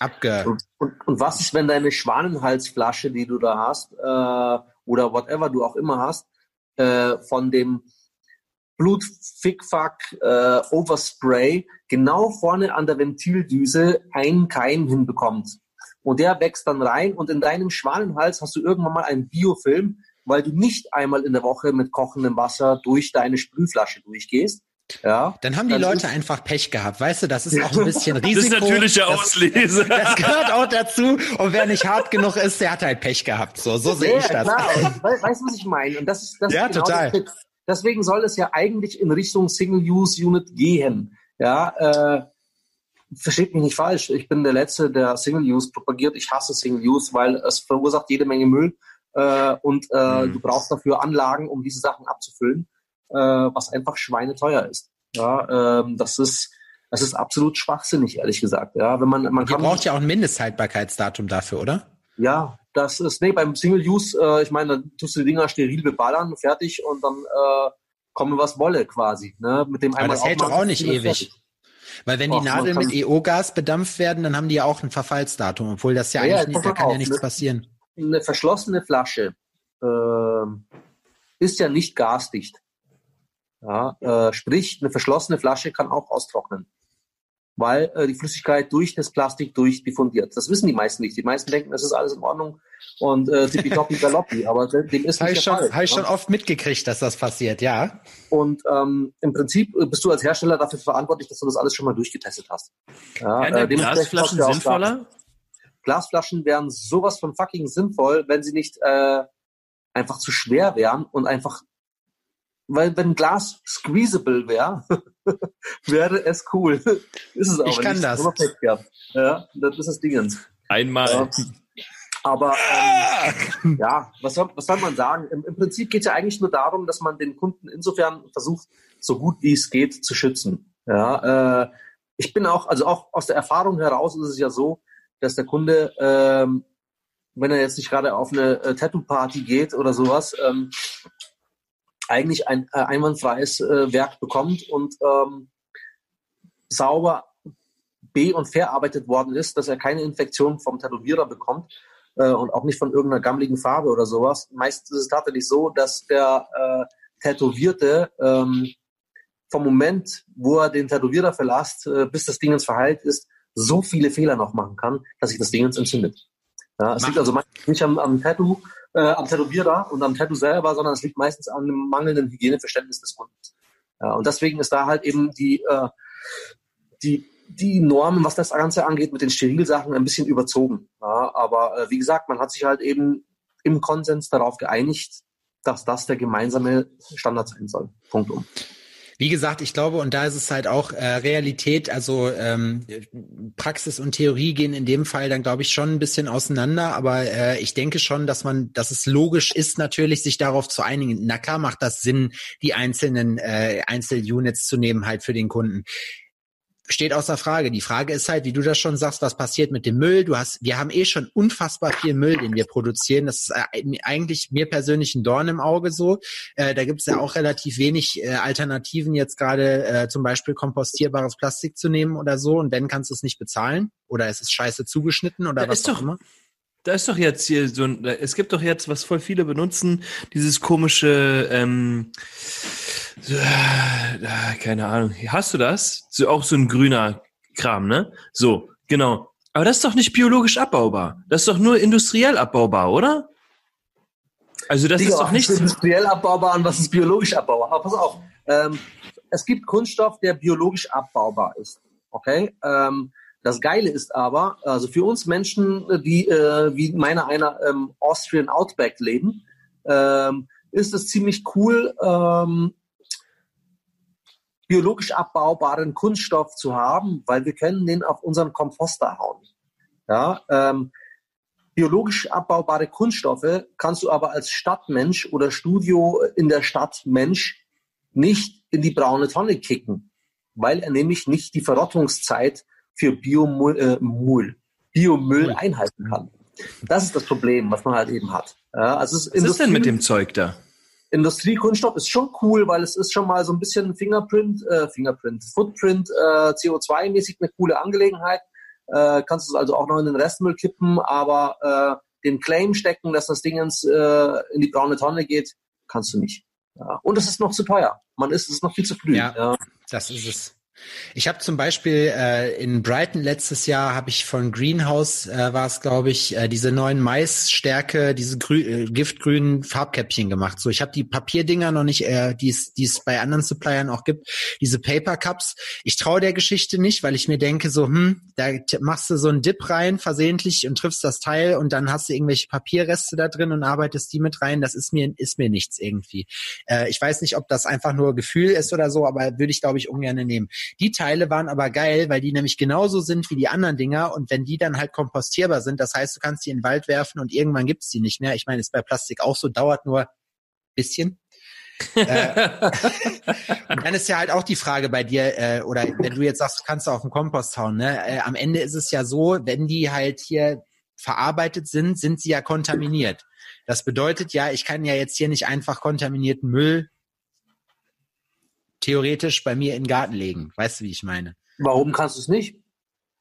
abge. Und, und, und, was ist, wenn deine Schwanenhalsflasche, die du da hast, äh, oder whatever du auch immer hast, äh, von dem Blutfickfuck äh, Overspray genau vorne an der Ventildüse einen Keim hinbekommt. Und der wächst dann rein und in deinem Schwanenhals hast du irgendwann mal einen Biofilm, weil du nicht einmal in der Woche mit kochendem Wasser durch deine Sprühflasche durchgehst. Ja, dann haben die dann Leute einfach Pech gehabt, weißt du, das ist auch ein bisschen Risiko. [LAUGHS] Das ist natürliche Auslese. Das, [LAUGHS] das, gehört auch dazu. Und wer nicht hart genug ist, der hat halt Pech gehabt. So, so sehe ich das. Klar. weißt du, was ich meine? Und das ist das ja, ist genau total. Das Deswegen soll es ja eigentlich in Richtung Single-Use-Unit gehen. Ja, äh, versteht mich nicht falsch. Ich bin der Letzte, der Single-Use propagiert. Ich hasse Single-Use, weil es verursacht jede Menge Müll äh, und äh, mhm. du brauchst dafür Anlagen, um diese Sachen abzufüllen, äh, was einfach schweineteuer ist. Ja, ähm, das ist das ist absolut schwachsinnig, ehrlich gesagt. Ja, wenn man man kann, braucht ja auch ein Mindesthaltbarkeitsdatum dafür, oder? Ja, das ist, nee, beim Single Use, äh, ich meine, da tust du die Dinger steril beballern, fertig und dann äh, komme was wolle quasi. Ne? Mit dem Aber das hält doch auch nicht ewig. Fertig. Weil wenn Och, die Nadeln mit EO-Gas bedampft werden, dann haben die ja auch ein Verfallsdatum, obwohl das ja, ja eigentlich nicht, da kann auf, ja nichts eine, passieren. Eine verschlossene Flasche äh, ist ja nicht gasdicht. Ja, äh, sprich, eine verschlossene Flasche kann auch austrocknen weil äh, die Flüssigkeit durch das Plastik durchdiffundiert. Das wissen die meisten nicht. Die meisten denken, das ist alles in Ordnung und äh, tippitoppi galoppi, aber dem ist nicht der Fall. Habe ich schon oft mitgekriegt, dass das passiert, ja. Und ähm, im Prinzip bist du als Hersteller dafür verantwortlich, dass du das alles schon mal durchgetestet hast. Ja, äh, Glasflaschen sinnvoller? Glasflaschen wären sowas von fucking sinnvoll, wenn sie nicht äh, einfach zu schwer wären und einfach weil wenn Glas squeezable wäre, [LAUGHS] wäre es cool. [LAUGHS] ist es aber ich kann nicht. das. Ja, das ist das Ding. Einmal. Ja. Aber ähm, ja, was soll, was soll man sagen? Im, im Prinzip geht es ja eigentlich nur darum, dass man den Kunden insofern versucht, so gut wie es geht, zu schützen. Ja, äh, ich bin auch, also auch aus der Erfahrung heraus ist es ja so, dass der Kunde, ähm, wenn er jetzt nicht gerade auf eine äh, Tattoo-Party geht oder sowas, ähm, eigentlich ein äh, einwandfreies äh, Werk bekommt und ähm, sauber be- und verarbeitet worden ist, dass er keine Infektion vom Tätowierer bekommt äh, und auch nicht von irgendeiner gammeligen Farbe oder sowas. Meistens ist es tatsächlich so, dass der äh, Tätowierte ähm, vom Moment, wo er den Tätowierer verlässt, äh, bis das Ding ins verheilt ist, so viele Fehler noch machen kann, dass sich das Ding entzündet. Ja, es liegt also nicht am, am Tattoo, äh, am Tätowierer und am Tattoo selber, sondern es liegt meistens an einem mangelnden Hygieneverständnis des Kundens. Ja, und deswegen ist da halt eben die, äh, die, die Normen, was das Ganze angeht, mit den Sterilsachen ein bisschen überzogen. Ja, aber äh, wie gesagt, man hat sich halt eben im Konsens darauf geeinigt, dass das der gemeinsame Standard sein soll. Punkt um. Wie gesagt, ich glaube, und da ist es halt auch äh, Realität, also ähm, Praxis und Theorie gehen in dem Fall dann, glaube ich, schon ein bisschen auseinander. Aber äh, ich denke schon, dass man, dass es logisch ist, natürlich sich darauf zu einigen. Na klar macht das Sinn, die einzelnen äh, Einzelunits zu nehmen, halt für den Kunden steht außer Frage. Die Frage ist halt, wie du das schon sagst, was passiert mit dem Müll? Du hast, wir haben eh schon unfassbar viel Müll, den wir produzieren. Das ist äh, eigentlich mir persönlich ein Dorn im Auge so. Äh, da gibt es ja auch relativ wenig äh, Alternativen, jetzt gerade äh, zum Beispiel kompostierbares Plastik zu nehmen oder so. Und wenn kannst du es nicht bezahlen oder es ist scheiße zugeschnitten oder da was auch immer. Da ist doch jetzt hier so ein, es gibt doch jetzt, was voll viele benutzen, dieses komische, ähm, äh, keine Ahnung. Hast du das? So, auch so ein grüner Kram, ne? So, genau. Aber das ist doch nicht biologisch abbaubar. Das ist doch nur industriell abbaubar, oder? Also das Digga, ist doch nicht industriell abbaubar und was ist biologisch abbaubar. Aber pass auf, ähm, es gibt Kunststoff, der biologisch abbaubar ist. Okay, ähm, Das Geile ist aber, also für uns Menschen, die äh, wie meiner einer ähm, Austrian Outback leben, ähm, ist es ziemlich cool, ähm, biologisch abbaubaren Kunststoff zu haben, weil wir können den auf unseren Komposter hauen. Ja, ähm, biologisch abbaubare Kunststoffe kannst du aber als Stadtmensch oder Studio in der Stadt Mensch nicht in die braune Tonne kicken, weil er nämlich nicht die Verrottungszeit für Biomüll, äh, Biomüll einhalten kann. Das ist das Problem, was man halt eben hat. Ja, also was ist denn mit dem Zeug da? Industriekunststoff ist schon cool, weil es ist schon mal so ein bisschen Fingerprint, äh, Fingerprint, Footprint, äh, CO2-mäßig eine coole Angelegenheit. Äh, kannst du es also auch noch in den Restmüll kippen, aber äh, den Claim stecken, dass das Ding ins, äh, in die braune Tonne geht, kannst du nicht. Ja. Und es ist noch zu teuer. Man ist es ist noch viel zu früh. Ja, ja. das ist es. Ich habe zum Beispiel äh, in Brighton letztes Jahr habe ich von Greenhouse äh, war es glaube ich äh, diese neuen Maisstärke, diese grü äh, giftgrünen Farbkäppchen gemacht. So, ich habe die Papierdinger noch nicht, äh, die es bei anderen Suppliern auch gibt, diese Paper Cups. Ich traue der Geschichte nicht, weil ich mir denke so, hm, da machst du so einen Dip rein versehentlich und triffst das Teil und dann hast du irgendwelche Papierreste da drin und arbeitest die mit rein. Das ist mir ist mir nichts irgendwie. Äh, ich weiß nicht, ob das einfach nur Gefühl ist oder so, aber würde ich glaube ich ungern nehmen. Die Teile waren aber geil, weil die nämlich genauso sind wie die anderen Dinger und wenn die dann halt kompostierbar sind, das heißt, du kannst die in den Wald werfen und irgendwann gibt's die nicht mehr. Ich meine, ist bei Plastik auch so, dauert nur bisschen. äh, [LAUGHS] und dann ist ja halt auch die Frage bei dir, äh, oder wenn du jetzt sagst, du kannst auf den Kompost hauen, ne? Äh, am Ende ist es ja so, wenn die halt hier verarbeitet sind, sind sie ja kontaminiert. Das bedeutet ja, ich kann ja jetzt hier nicht einfach kontaminierten Müll theoretisch bei mir in den Garten legen. Weißt du, wie ich meine? Warum kannst du es nicht?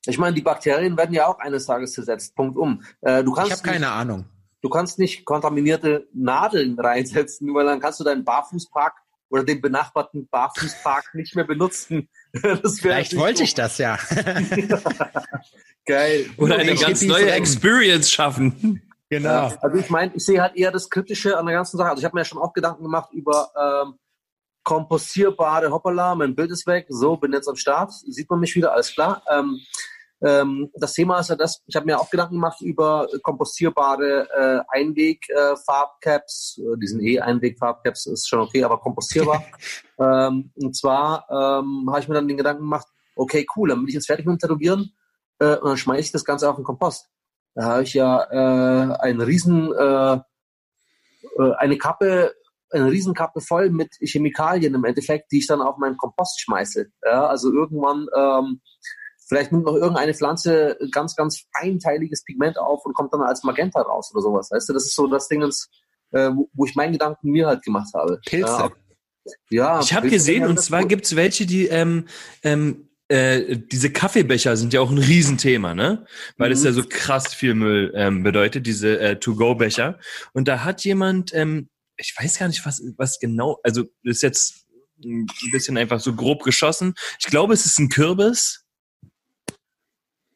Ich meine, die Bakterien werden ja auch eines Tages zersetzt. Punkt um. Äh, du kannst ich habe keine Ahnung. Du kannst nicht kontaminierte Nadeln reinsetzen, weil dann kannst du deinen Barfußpark oder den benachbarten Barfußpark [LAUGHS] nicht mehr benutzen. [LAUGHS] Vielleicht wollte ich das ja. [LAUGHS] Geil. Oder eine ganz neue Experience schaffen. Genau. Also ich meine, ich sehe halt eher das Kritische an der ganzen Sache. Also ich habe mir ja schon auch Gedanken gemacht über ähm, kompostierbare Hoppala, mein Bild ist weg, so, bin jetzt am Start, sieht man mich wieder, alles klar. Ähm, ähm, das Thema ist ja das, ich habe mir auch Gedanken gemacht über kompostierbare äh, Einweg-Farbcaps, äh, äh, diesen E-Einweg-Farbcaps ist schon okay, aber kompostierbar. [LAUGHS] ähm, und zwar ähm, habe ich mir dann den Gedanken gemacht, okay, cool, dann bin ich jetzt fertig mit dem Tätowieren äh, und dann schmeiße ich das Ganze auf den Kompost. Da habe ich ja äh, einen riesen, äh, äh eine Kappe eine Riesenkappe voll mit Chemikalien im Endeffekt, die ich dann auf meinen Kompost schmeiße. Ja, also irgendwann, ähm, vielleicht nimmt noch irgendeine Pflanze ganz, ganz feinteiliges Pigment auf und kommt dann als Magenta raus oder sowas. Weißt du, das ist so das Ding, äh, wo, ich meinen Gedanken mir halt gemacht habe. Pilze. Ja, ich habe gesehen, und zwar gibt's welche, die ähm, ähm, äh, diese Kaffeebecher sind ja auch ein Riesenthema, ne? Weil es mhm. ja so krass viel Müll ähm, bedeutet, diese äh, To-Go-Becher. Und da hat jemand ähm, ich weiß gar nicht, was, was genau, also ist jetzt ein bisschen einfach so grob geschossen. Ich glaube, es ist ein Kürbis.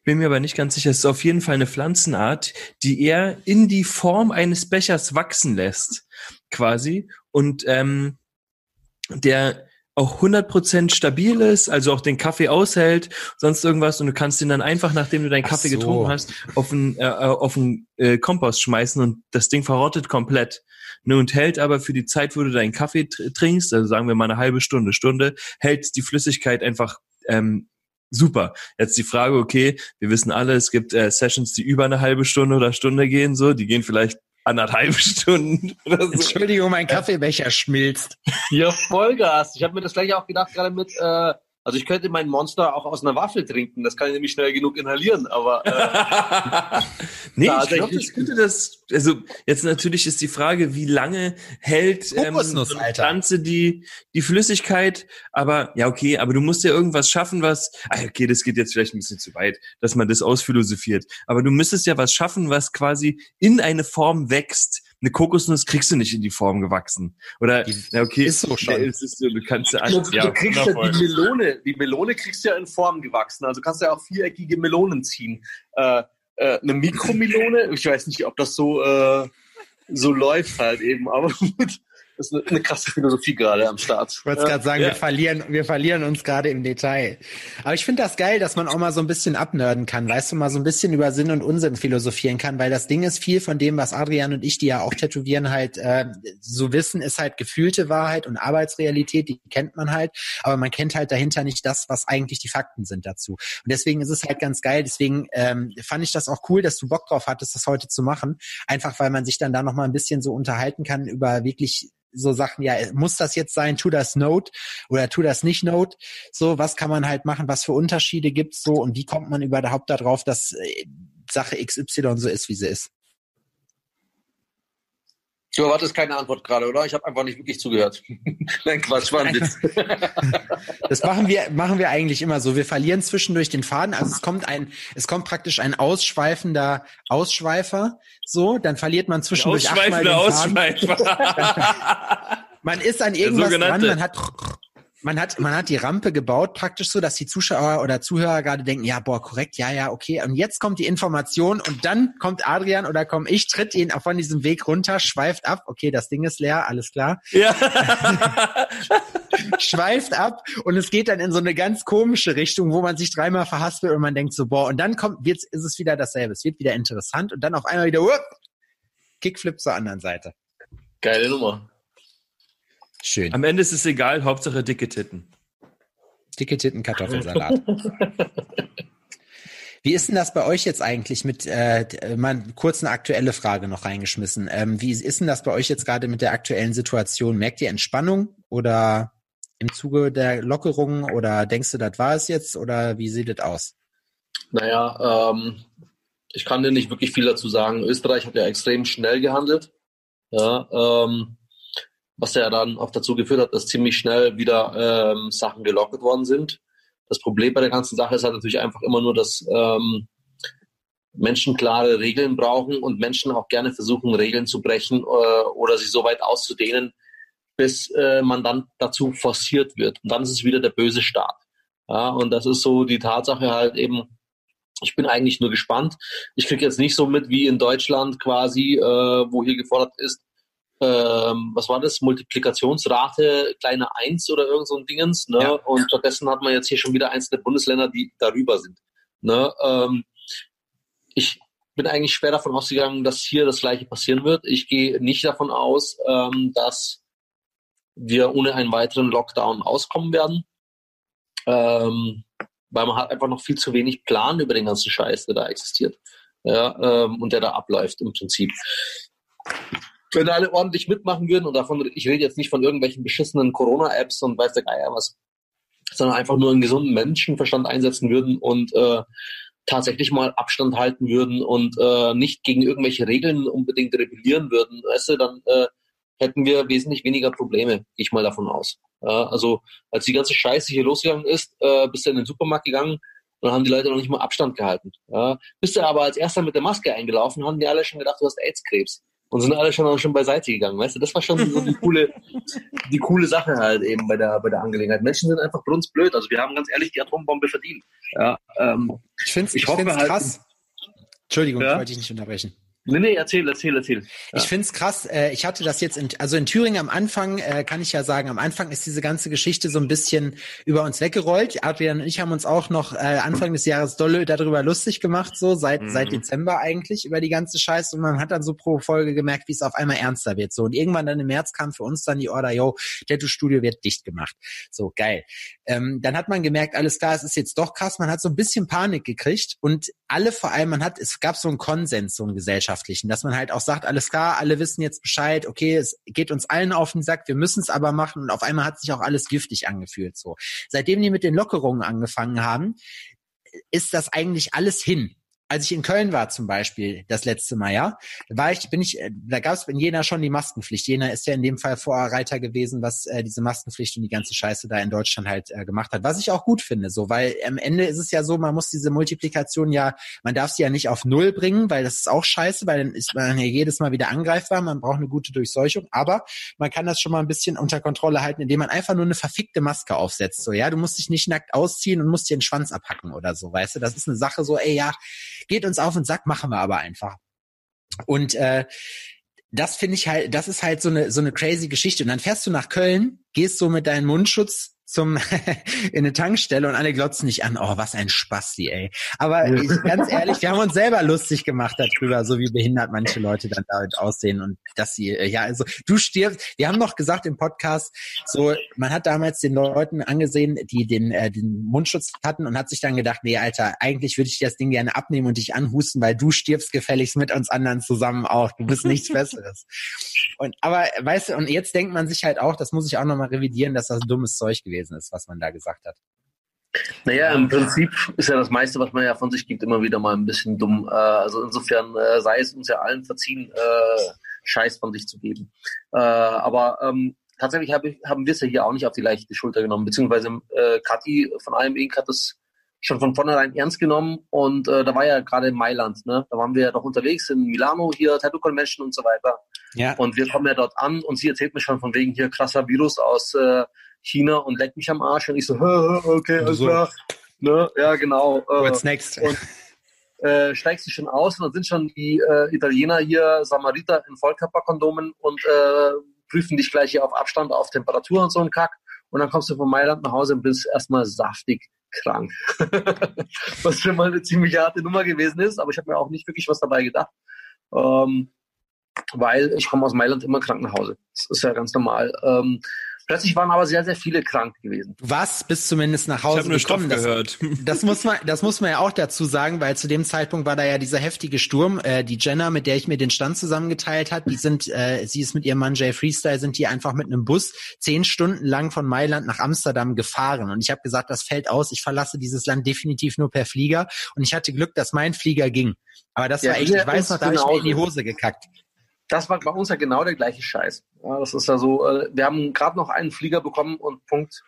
Bin mir aber nicht ganz sicher. Es ist auf jeden Fall eine Pflanzenart, die er in die Form eines Bechers wachsen lässt, quasi. Und ähm, der auch 100% stabil ist, also auch den Kaffee aushält, sonst irgendwas und du kannst den dann einfach, nachdem du deinen Kaffee so. getrunken hast, auf den, äh, auf den äh, Kompost schmeißen und das Ding verrottet komplett ne, und hält aber für die Zeit, wo du deinen Kaffee trinkst, also sagen wir mal eine halbe Stunde, Stunde, hält die Flüssigkeit einfach ähm, super. Jetzt die Frage, okay, wir wissen alle, es gibt äh, Sessions, die über eine halbe Stunde oder Stunde gehen, so, die gehen vielleicht anderthalb [LAUGHS] Stunden. Oder so. Entschuldigung, mein Kaffeebecher schmilzt. Ja, Vollgas. Ich habe mir das gleich auch gedacht, gerade mit äh, also ich könnte meinen Monster auch aus einer Waffel trinken, das kann ich nämlich schnell genug inhalieren, aber äh, [LAUGHS] Nee, ich glaube, das könnte das, also jetzt natürlich ist die Frage, wie lange hält ähm, so eine Pflanze die, die Flüssigkeit, aber ja, okay, aber du musst ja irgendwas schaffen, was, ah, okay, das geht jetzt vielleicht ein bisschen zu weit, dass man das ausphilosophiert, aber du müsstest ja was schaffen, was quasi in eine Form wächst, eine Kokosnuss kriegst du nicht in die Form gewachsen. Oder, na okay, ist so schon. Ist, ist, du kannst ja, du, ja, du kriegst ja die Melone, die Melone kriegst du ja in Form gewachsen. Also kannst du ja auch viereckige Melonen ziehen. Äh, äh, eine Mikromelone, ich weiß nicht, ob das so, äh, so läuft halt eben, aber [LAUGHS] gut. Das ist eine, eine krasse Philosophie gerade am Start. Ich wollte gerade sagen, ja. wir verlieren, wir verlieren uns gerade im Detail. Aber ich finde das geil, dass man auch mal so ein bisschen abnörden kann, weißt du, mal so ein bisschen über Sinn und Unsinn philosophieren kann, weil das Ding ist viel von dem, was Adrian und ich, die ja auch tätowieren, halt äh, so wissen, ist halt gefühlte Wahrheit und Arbeitsrealität, die kennt man halt, aber man kennt halt dahinter nicht das, was eigentlich die Fakten sind dazu. Und deswegen ist es halt ganz geil. Deswegen ähm, fand ich das auch cool, dass du Bock drauf hattest, das heute zu machen, einfach weil man sich dann da noch mal ein bisschen so unterhalten kann über wirklich so Sachen, ja, muss das jetzt sein, tu das Note oder tu das nicht Note? So, was kann man halt machen, was für Unterschiede gibt's so und wie kommt man überhaupt darauf, dass äh, Sache XY so ist, wie sie ist? Du erwartest keine Antwort gerade, oder? Ich habe einfach nicht wirklich zugehört. [LAUGHS] Nein, Quatsch, war ein Witz. [LAUGHS] das machen wir, machen wir eigentlich immer so. Wir verlieren zwischendurch den Faden. Also es kommt ein, es kommt praktisch ein ausschweifender Ausschweifer. So, dann verliert man zwischendurch achtmal den Faden. Ausschweifer. [LAUGHS] man ist an irgendwas dran, man hat man hat, man hat die Rampe gebaut, praktisch so, dass die Zuschauer oder Zuhörer gerade denken, ja, boah, korrekt, ja, ja, okay. Und jetzt kommt die Information und dann kommt Adrian oder komm ich, tritt ihn von diesem Weg runter, schweift ab, okay, das Ding ist leer, alles klar. Ja. [LAUGHS] schweift ab und es geht dann in so eine ganz komische Richtung, wo man sich dreimal verhaspelt und man denkt so, boah, und dann kommt, jetzt ist es wieder dasselbe, es wird wieder interessant und dann auf einmal wieder, whoop, Kickflip zur anderen Seite. Geile Nummer. Schön. Am Ende ist es egal, Hauptsache dicke Titten. Dicke Titten, Kartoffelsalat. [LAUGHS] Wie ist denn das bei euch jetzt eigentlich mit, äh, mal kurz eine aktuelle Frage noch reingeschmissen. Ähm, wie ist denn das bei euch jetzt gerade mit der aktuellen Situation? Merkt ihr Entspannung oder im Zuge der Lockerungen oder denkst du, das war es jetzt oder wie sieht das aus? Naja, ähm, ich kann dir nicht wirklich viel dazu sagen. Österreich hat ja extrem schnell gehandelt. Ja, ähm, was ja dann auch dazu geführt hat, dass ziemlich schnell wieder ähm, Sachen gelockert worden sind. Das Problem bei der ganzen Sache ist halt natürlich einfach immer nur, dass ähm, Menschen klare Regeln brauchen und Menschen auch gerne versuchen, Regeln zu brechen äh, oder sich so weit auszudehnen, bis äh, man dann dazu forciert wird. Und dann ist es wieder der böse Staat. Ja, und das ist so die Tatsache halt eben, ich bin eigentlich nur gespannt. Ich kriege jetzt nicht so mit wie in Deutschland quasi, äh, wo hier gefordert ist, ähm, was war das, Multiplikationsrate kleine Eins oder irgend so ein Dingens. Ne? Ja, und stattdessen hat man jetzt hier schon wieder einzelne Bundesländer, die darüber sind. Ne? Ähm, ich bin eigentlich schwer davon ausgegangen, dass hier das gleiche passieren wird. Ich gehe nicht davon aus, ähm, dass wir ohne einen weiteren Lockdown auskommen werden. Ähm, weil man hat einfach noch viel zu wenig Plan über den ganzen Scheiß, der da existiert. Ja, ähm, und der da abläuft im Prinzip wenn alle ordentlich mitmachen würden und davon, ich rede jetzt nicht von irgendwelchen beschissenen Corona-Apps und weiß der Geier was, sondern einfach nur einen gesunden Menschenverstand einsetzen würden und äh, tatsächlich mal Abstand halten würden und äh, nicht gegen irgendwelche Regeln unbedingt rebellieren würden, weißt du, dann äh, hätten wir wesentlich weniger Probleme, gehe ich mal davon aus. Ja, also als die ganze Scheiße hier losgegangen ist, äh, bist du in den Supermarkt gegangen, dann haben die Leute noch nicht mal Abstand gehalten. Ja. Bist du aber als erster mit der Maske eingelaufen, haben die alle schon gedacht, du hast AIDS-Krebs und sind alle schon, schon beiseite gegangen, weißt du? Das war schon so die coole, [LAUGHS] die coole Sache halt eben bei der, bei der Angelegenheit. Menschen sind einfach blöd. Also wir haben ganz ehrlich die Atombombe verdient. Ja, ähm, ich finde es halt, krass. Entschuldigung, ja? ich wollte dich nicht unterbrechen. Nee, nee, erzähl, erzähl, erzähl. Ja. Ich find's krass. Äh, ich hatte das jetzt in, also in Thüringen am Anfang, äh, kann ich ja sagen, am Anfang ist diese ganze Geschichte so ein bisschen über uns weggerollt. Adrian und ich haben uns auch noch äh, Anfang des Jahres dolle darüber lustig gemacht, so seit, mhm. seit Dezember eigentlich über die ganze Scheiße. Und man hat dann so pro Folge gemerkt, wie es auf einmal ernster wird. So. Und irgendwann dann im März kam für uns dann die Order, yo, Tattoo-Studio wird dicht gemacht. So, geil. Ähm, dann hat man gemerkt, alles klar, es ist jetzt doch krass. Man hat so ein bisschen Panik gekriegt und alle vor allem, man hat, es gab so einen Konsens, so einen gesellschaftlichen, dass man halt auch sagt, alles klar, alle wissen jetzt Bescheid, okay, es geht uns allen auf den Sack, wir müssen es aber machen und auf einmal hat sich auch alles giftig angefühlt, so. Seitdem die mit den Lockerungen angefangen haben, ist das eigentlich alles hin als ich in Köln war zum Beispiel das letzte Mal, ja, war ich, bin ich, äh, da gab es in Jena schon die Maskenpflicht. Jena ist ja in dem Fall Vorreiter gewesen, was äh, diese Maskenpflicht und die ganze Scheiße da in Deutschland halt äh, gemacht hat. Was ich auch gut finde, so, weil am Ende ist es ja so, man muss diese Multiplikation ja, man darf sie ja nicht auf Null bringen, weil das ist auch scheiße, weil dann ist man ja jedes Mal wieder angreifbar. Man braucht eine gute Durchseuchung, aber man kann das schon mal ein bisschen unter Kontrolle halten, indem man einfach nur eine verfickte Maske aufsetzt. So, ja, du musst dich nicht nackt ausziehen und musst dir den Schwanz abhacken oder so, weißt du? Das ist eine Sache so, ey, ja, geht uns auf den Sack, machen wir aber einfach. Und äh, das finde ich halt, das ist halt so eine, so eine crazy Geschichte. Und dann fährst du nach Köln, gehst so mit deinem Mundschutz zum [LAUGHS] in eine Tankstelle und alle glotzen nicht an. Oh, was ein Spasti, ey. Aber ich, ganz ehrlich, wir haben uns selber [LAUGHS] lustig gemacht darüber, so wie behindert manche Leute dann damit aussehen und dass sie ja, also du stirbst. Wir haben noch gesagt im Podcast, so man hat damals den Leuten angesehen, die den äh, den Mundschutz hatten und hat sich dann gedacht, nee, Alter, eigentlich würde ich das Ding gerne abnehmen und dich anhusten, weil du stirbst gefälligst mit uns anderen zusammen auch. Du bist nichts [LAUGHS] Besseres. Und aber weißt du, und jetzt denkt man sich halt auch, das muss ich auch nochmal revidieren, dass das dummes Zeug gewesen gewesen ist, was man da gesagt hat. Naja, im Prinzip ist ja das meiste, was man ja von sich gibt, immer wieder mal ein bisschen dumm. Äh, also insofern äh, sei es uns ja allen verziehen, äh, Scheiß von sich zu geben. aber ähm, tatsächlich hab ich, haben wir es ja hier auch nicht auf die leichte Schulter genommen, beziehungsweise äh, Kathi von Inc. hat das schon von vornherein ernst genommen und äh, da war ja gerade in Mailand, ne? Da waren wir ja doch unterwegs in Milano, hier Tattoo Convention und so weiter. Ja. Und wir kommen ja dort an und sie erzählt mir schon von wegen hier krasser Virus aus äh, China und leckt mich am Arsch und ich so, [LAUGHS] okay, alles so. klar. Ne? Ja, genau. Äh, What's next? Und, äh, steigst du schon aus und dann sind schon die äh, Italiener hier, Samariter in Vollkörperkondomen und äh, prüfen dich gleich hier auf Abstand, auf Temperatur und so ein Kack. Und dann kommst du von Mailand nach Hause und bist erstmal saftig krank. [LAUGHS] was schon mal eine ziemlich harte Nummer gewesen ist, aber ich habe mir auch nicht wirklich was dabei gedacht. Ähm, weil ich komme aus Mailand immer krank nach Hause. Das ist ja ganz normal. Ähm, Plötzlich waren aber sehr, sehr viele krank gewesen. Was bis zumindest nach Hause ich gekommen. Das, gehört. [LAUGHS] das muss man, das muss man ja auch dazu sagen, weil zu dem Zeitpunkt war da ja dieser heftige Sturm. Äh, die Jenna, mit der ich mir den Stand zusammengeteilt hat, die sind, äh, sie ist mit ihrem Mann Jay Freestyle, sind die einfach mit einem Bus zehn Stunden lang von Mailand nach Amsterdam gefahren. Und ich habe gesagt, das fällt aus. Ich verlasse dieses Land definitiv nur per Flieger. Und ich hatte Glück, dass mein Flieger ging. Aber das ja, war echt, ich weiß noch, da habe ich mir in die Hose gekackt das war bei uns ja genau der gleiche Scheiß. Ja, das ist ja so, äh, wir haben gerade noch einen Flieger bekommen und Punkt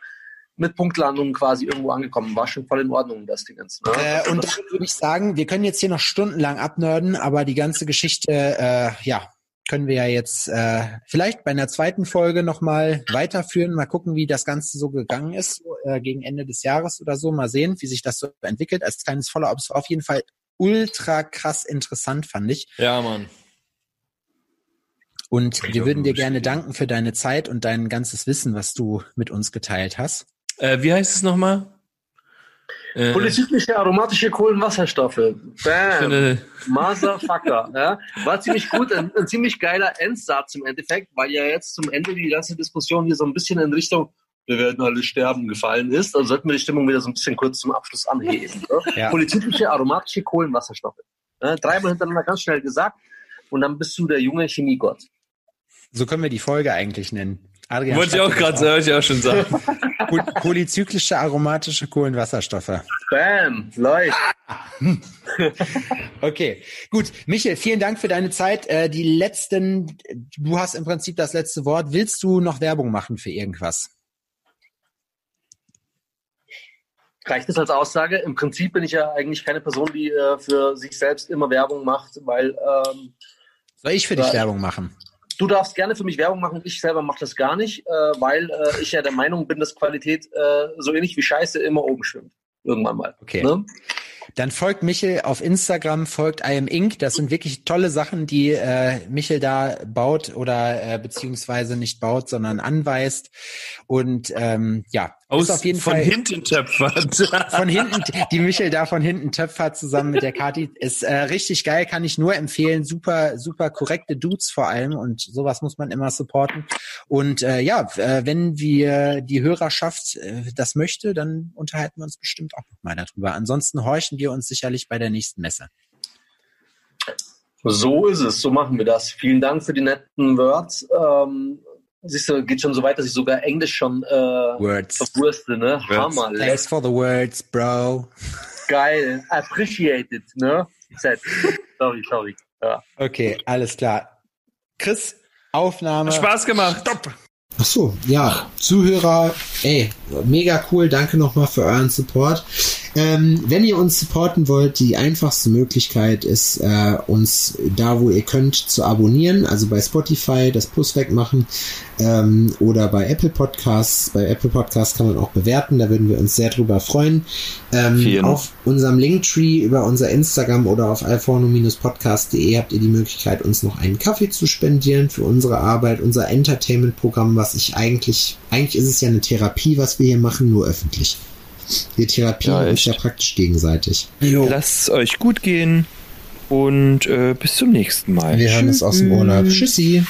mit Punktlandung quasi irgendwo angekommen. War schon voll in Ordnung, das Ding jetzt. Ne? Äh, und dann würde ich sagen, wir können jetzt hier noch stundenlang abnörden, aber die ganze Geschichte, äh, ja, können wir ja jetzt äh, vielleicht bei einer zweiten Folge nochmal weiterführen, mal gucken, wie das Ganze so gegangen ist, so, äh, gegen Ende des Jahres oder so, mal sehen, wie sich das so entwickelt. Als kleines Follow-up, es war auf jeden Fall ultra krass interessant, fand ich. Ja, Mann. Und wir würden dir gerne danken für deine Zeit und dein ganzes Wissen, was du mit uns geteilt hast. Äh, wie heißt es nochmal? Äh, Polyzyklische aromatische Kohlenwasserstoffe. Bam. Motherfucker. ja. War ziemlich gut, ein, ein, ziemlich geiler Endsatz im Endeffekt, weil ja jetzt zum Ende die ganze Diskussion hier so ein bisschen in Richtung wir werden alle sterben gefallen ist. Also sollten wir die Stimmung wieder so ein bisschen kurz zum Abschluss anheben. Ne? [LAUGHS] Ja. Polyzyklische aromatische Kohlenwasserstoffe. Ja, dreimal hintereinander ganz schnell gesagt und dann bist du der junge Chemiegott. So können wir die Folge eigentlich nennen. Adrian Wollte ich auch gerade sagen, ich auch schon sagen. [LAUGHS] Polyzyklische aromatische Kohlenwasserstoffe. Bam, läuft. [LAUGHS] okay, gut. Michael, vielen Dank für deine Zeit. Äh, die letzten, du hast im Prinzip das letzte Wort. Willst du noch Werbung machen für irgendwas? Reicht das als Aussage? Im Prinzip bin ich ja eigentlich keine Person, die äh, für sich selbst immer Werbung macht, weil. Ähm, Soll ich für dich Werbung machen? Du darfst gerne für mich Werbung machen, ich selber mache das gar nicht, äh, weil äh, ich ja der Meinung bin, dass Qualität äh, so ähnlich wie Scheiße immer oben schwimmt. Irgendwann mal. Okay. Ne? Dann folgt Michel auf Instagram, folgt I am Inc. Das sind wirklich tolle Sachen, die äh, Michel da baut oder äh, beziehungsweise nicht baut, sondern anweist. Und ähm, ja, aus, auf jeden von Fall. hinten töpfert. [LAUGHS] von hinten, die Michel da von hinten töpfert zusammen mit der Kati. Ist äh, richtig geil, kann ich nur empfehlen. Super, super korrekte Dudes vor allem und sowas muss man immer supporten. Und äh, ja, äh, wenn wir die Hörerschaft äh, das möchte, dann unterhalten wir uns bestimmt auch noch mal darüber. Ansonsten horchen wir uns sicherlich bei der nächsten Messe. So ist es, so machen wir das. Vielen Dank für die netten Words. Ähm, siehst du, geht schon so weit, dass ich sogar Englisch schon äh, Words. verwurste, ne? Words. Hammer. Thanks for the words, bro. Geil. Appreciated, ne? Set. sorry, sorry. Ja. Okay, alles klar. Chris, Aufnahme. Spaß gemacht. Stopp. Ach so, ja, Zuhörer, ey, mega cool, danke nochmal für euren Support. Ähm, wenn ihr uns supporten wollt, die einfachste Möglichkeit ist, äh, uns da, wo ihr könnt, zu abonnieren. Also bei Spotify das Plus wegmachen ähm, oder bei Apple Podcasts. Bei Apple Podcasts kann man auch bewerten, da würden wir uns sehr drüber freuen. Ähm, auf unserem Linktree über unser Instagram oder auf alforno-podcast.de habt ihr die Möglichkeit, uns noch einen Kaffee zu spendieren für unsere Arbeit, unser Entertainment-Programm, was ich eigentlich, eigentlich ist es ja eine Therapie, was wir hier machen, nur öffentlich. Wir therapieren ja, uns ja praktisch gegenseitig. Jo. Lasst es euch gut gehen und äh, bis zum nächsten Mal. Wir hören uns aus dem Urlaub. Tschüssi.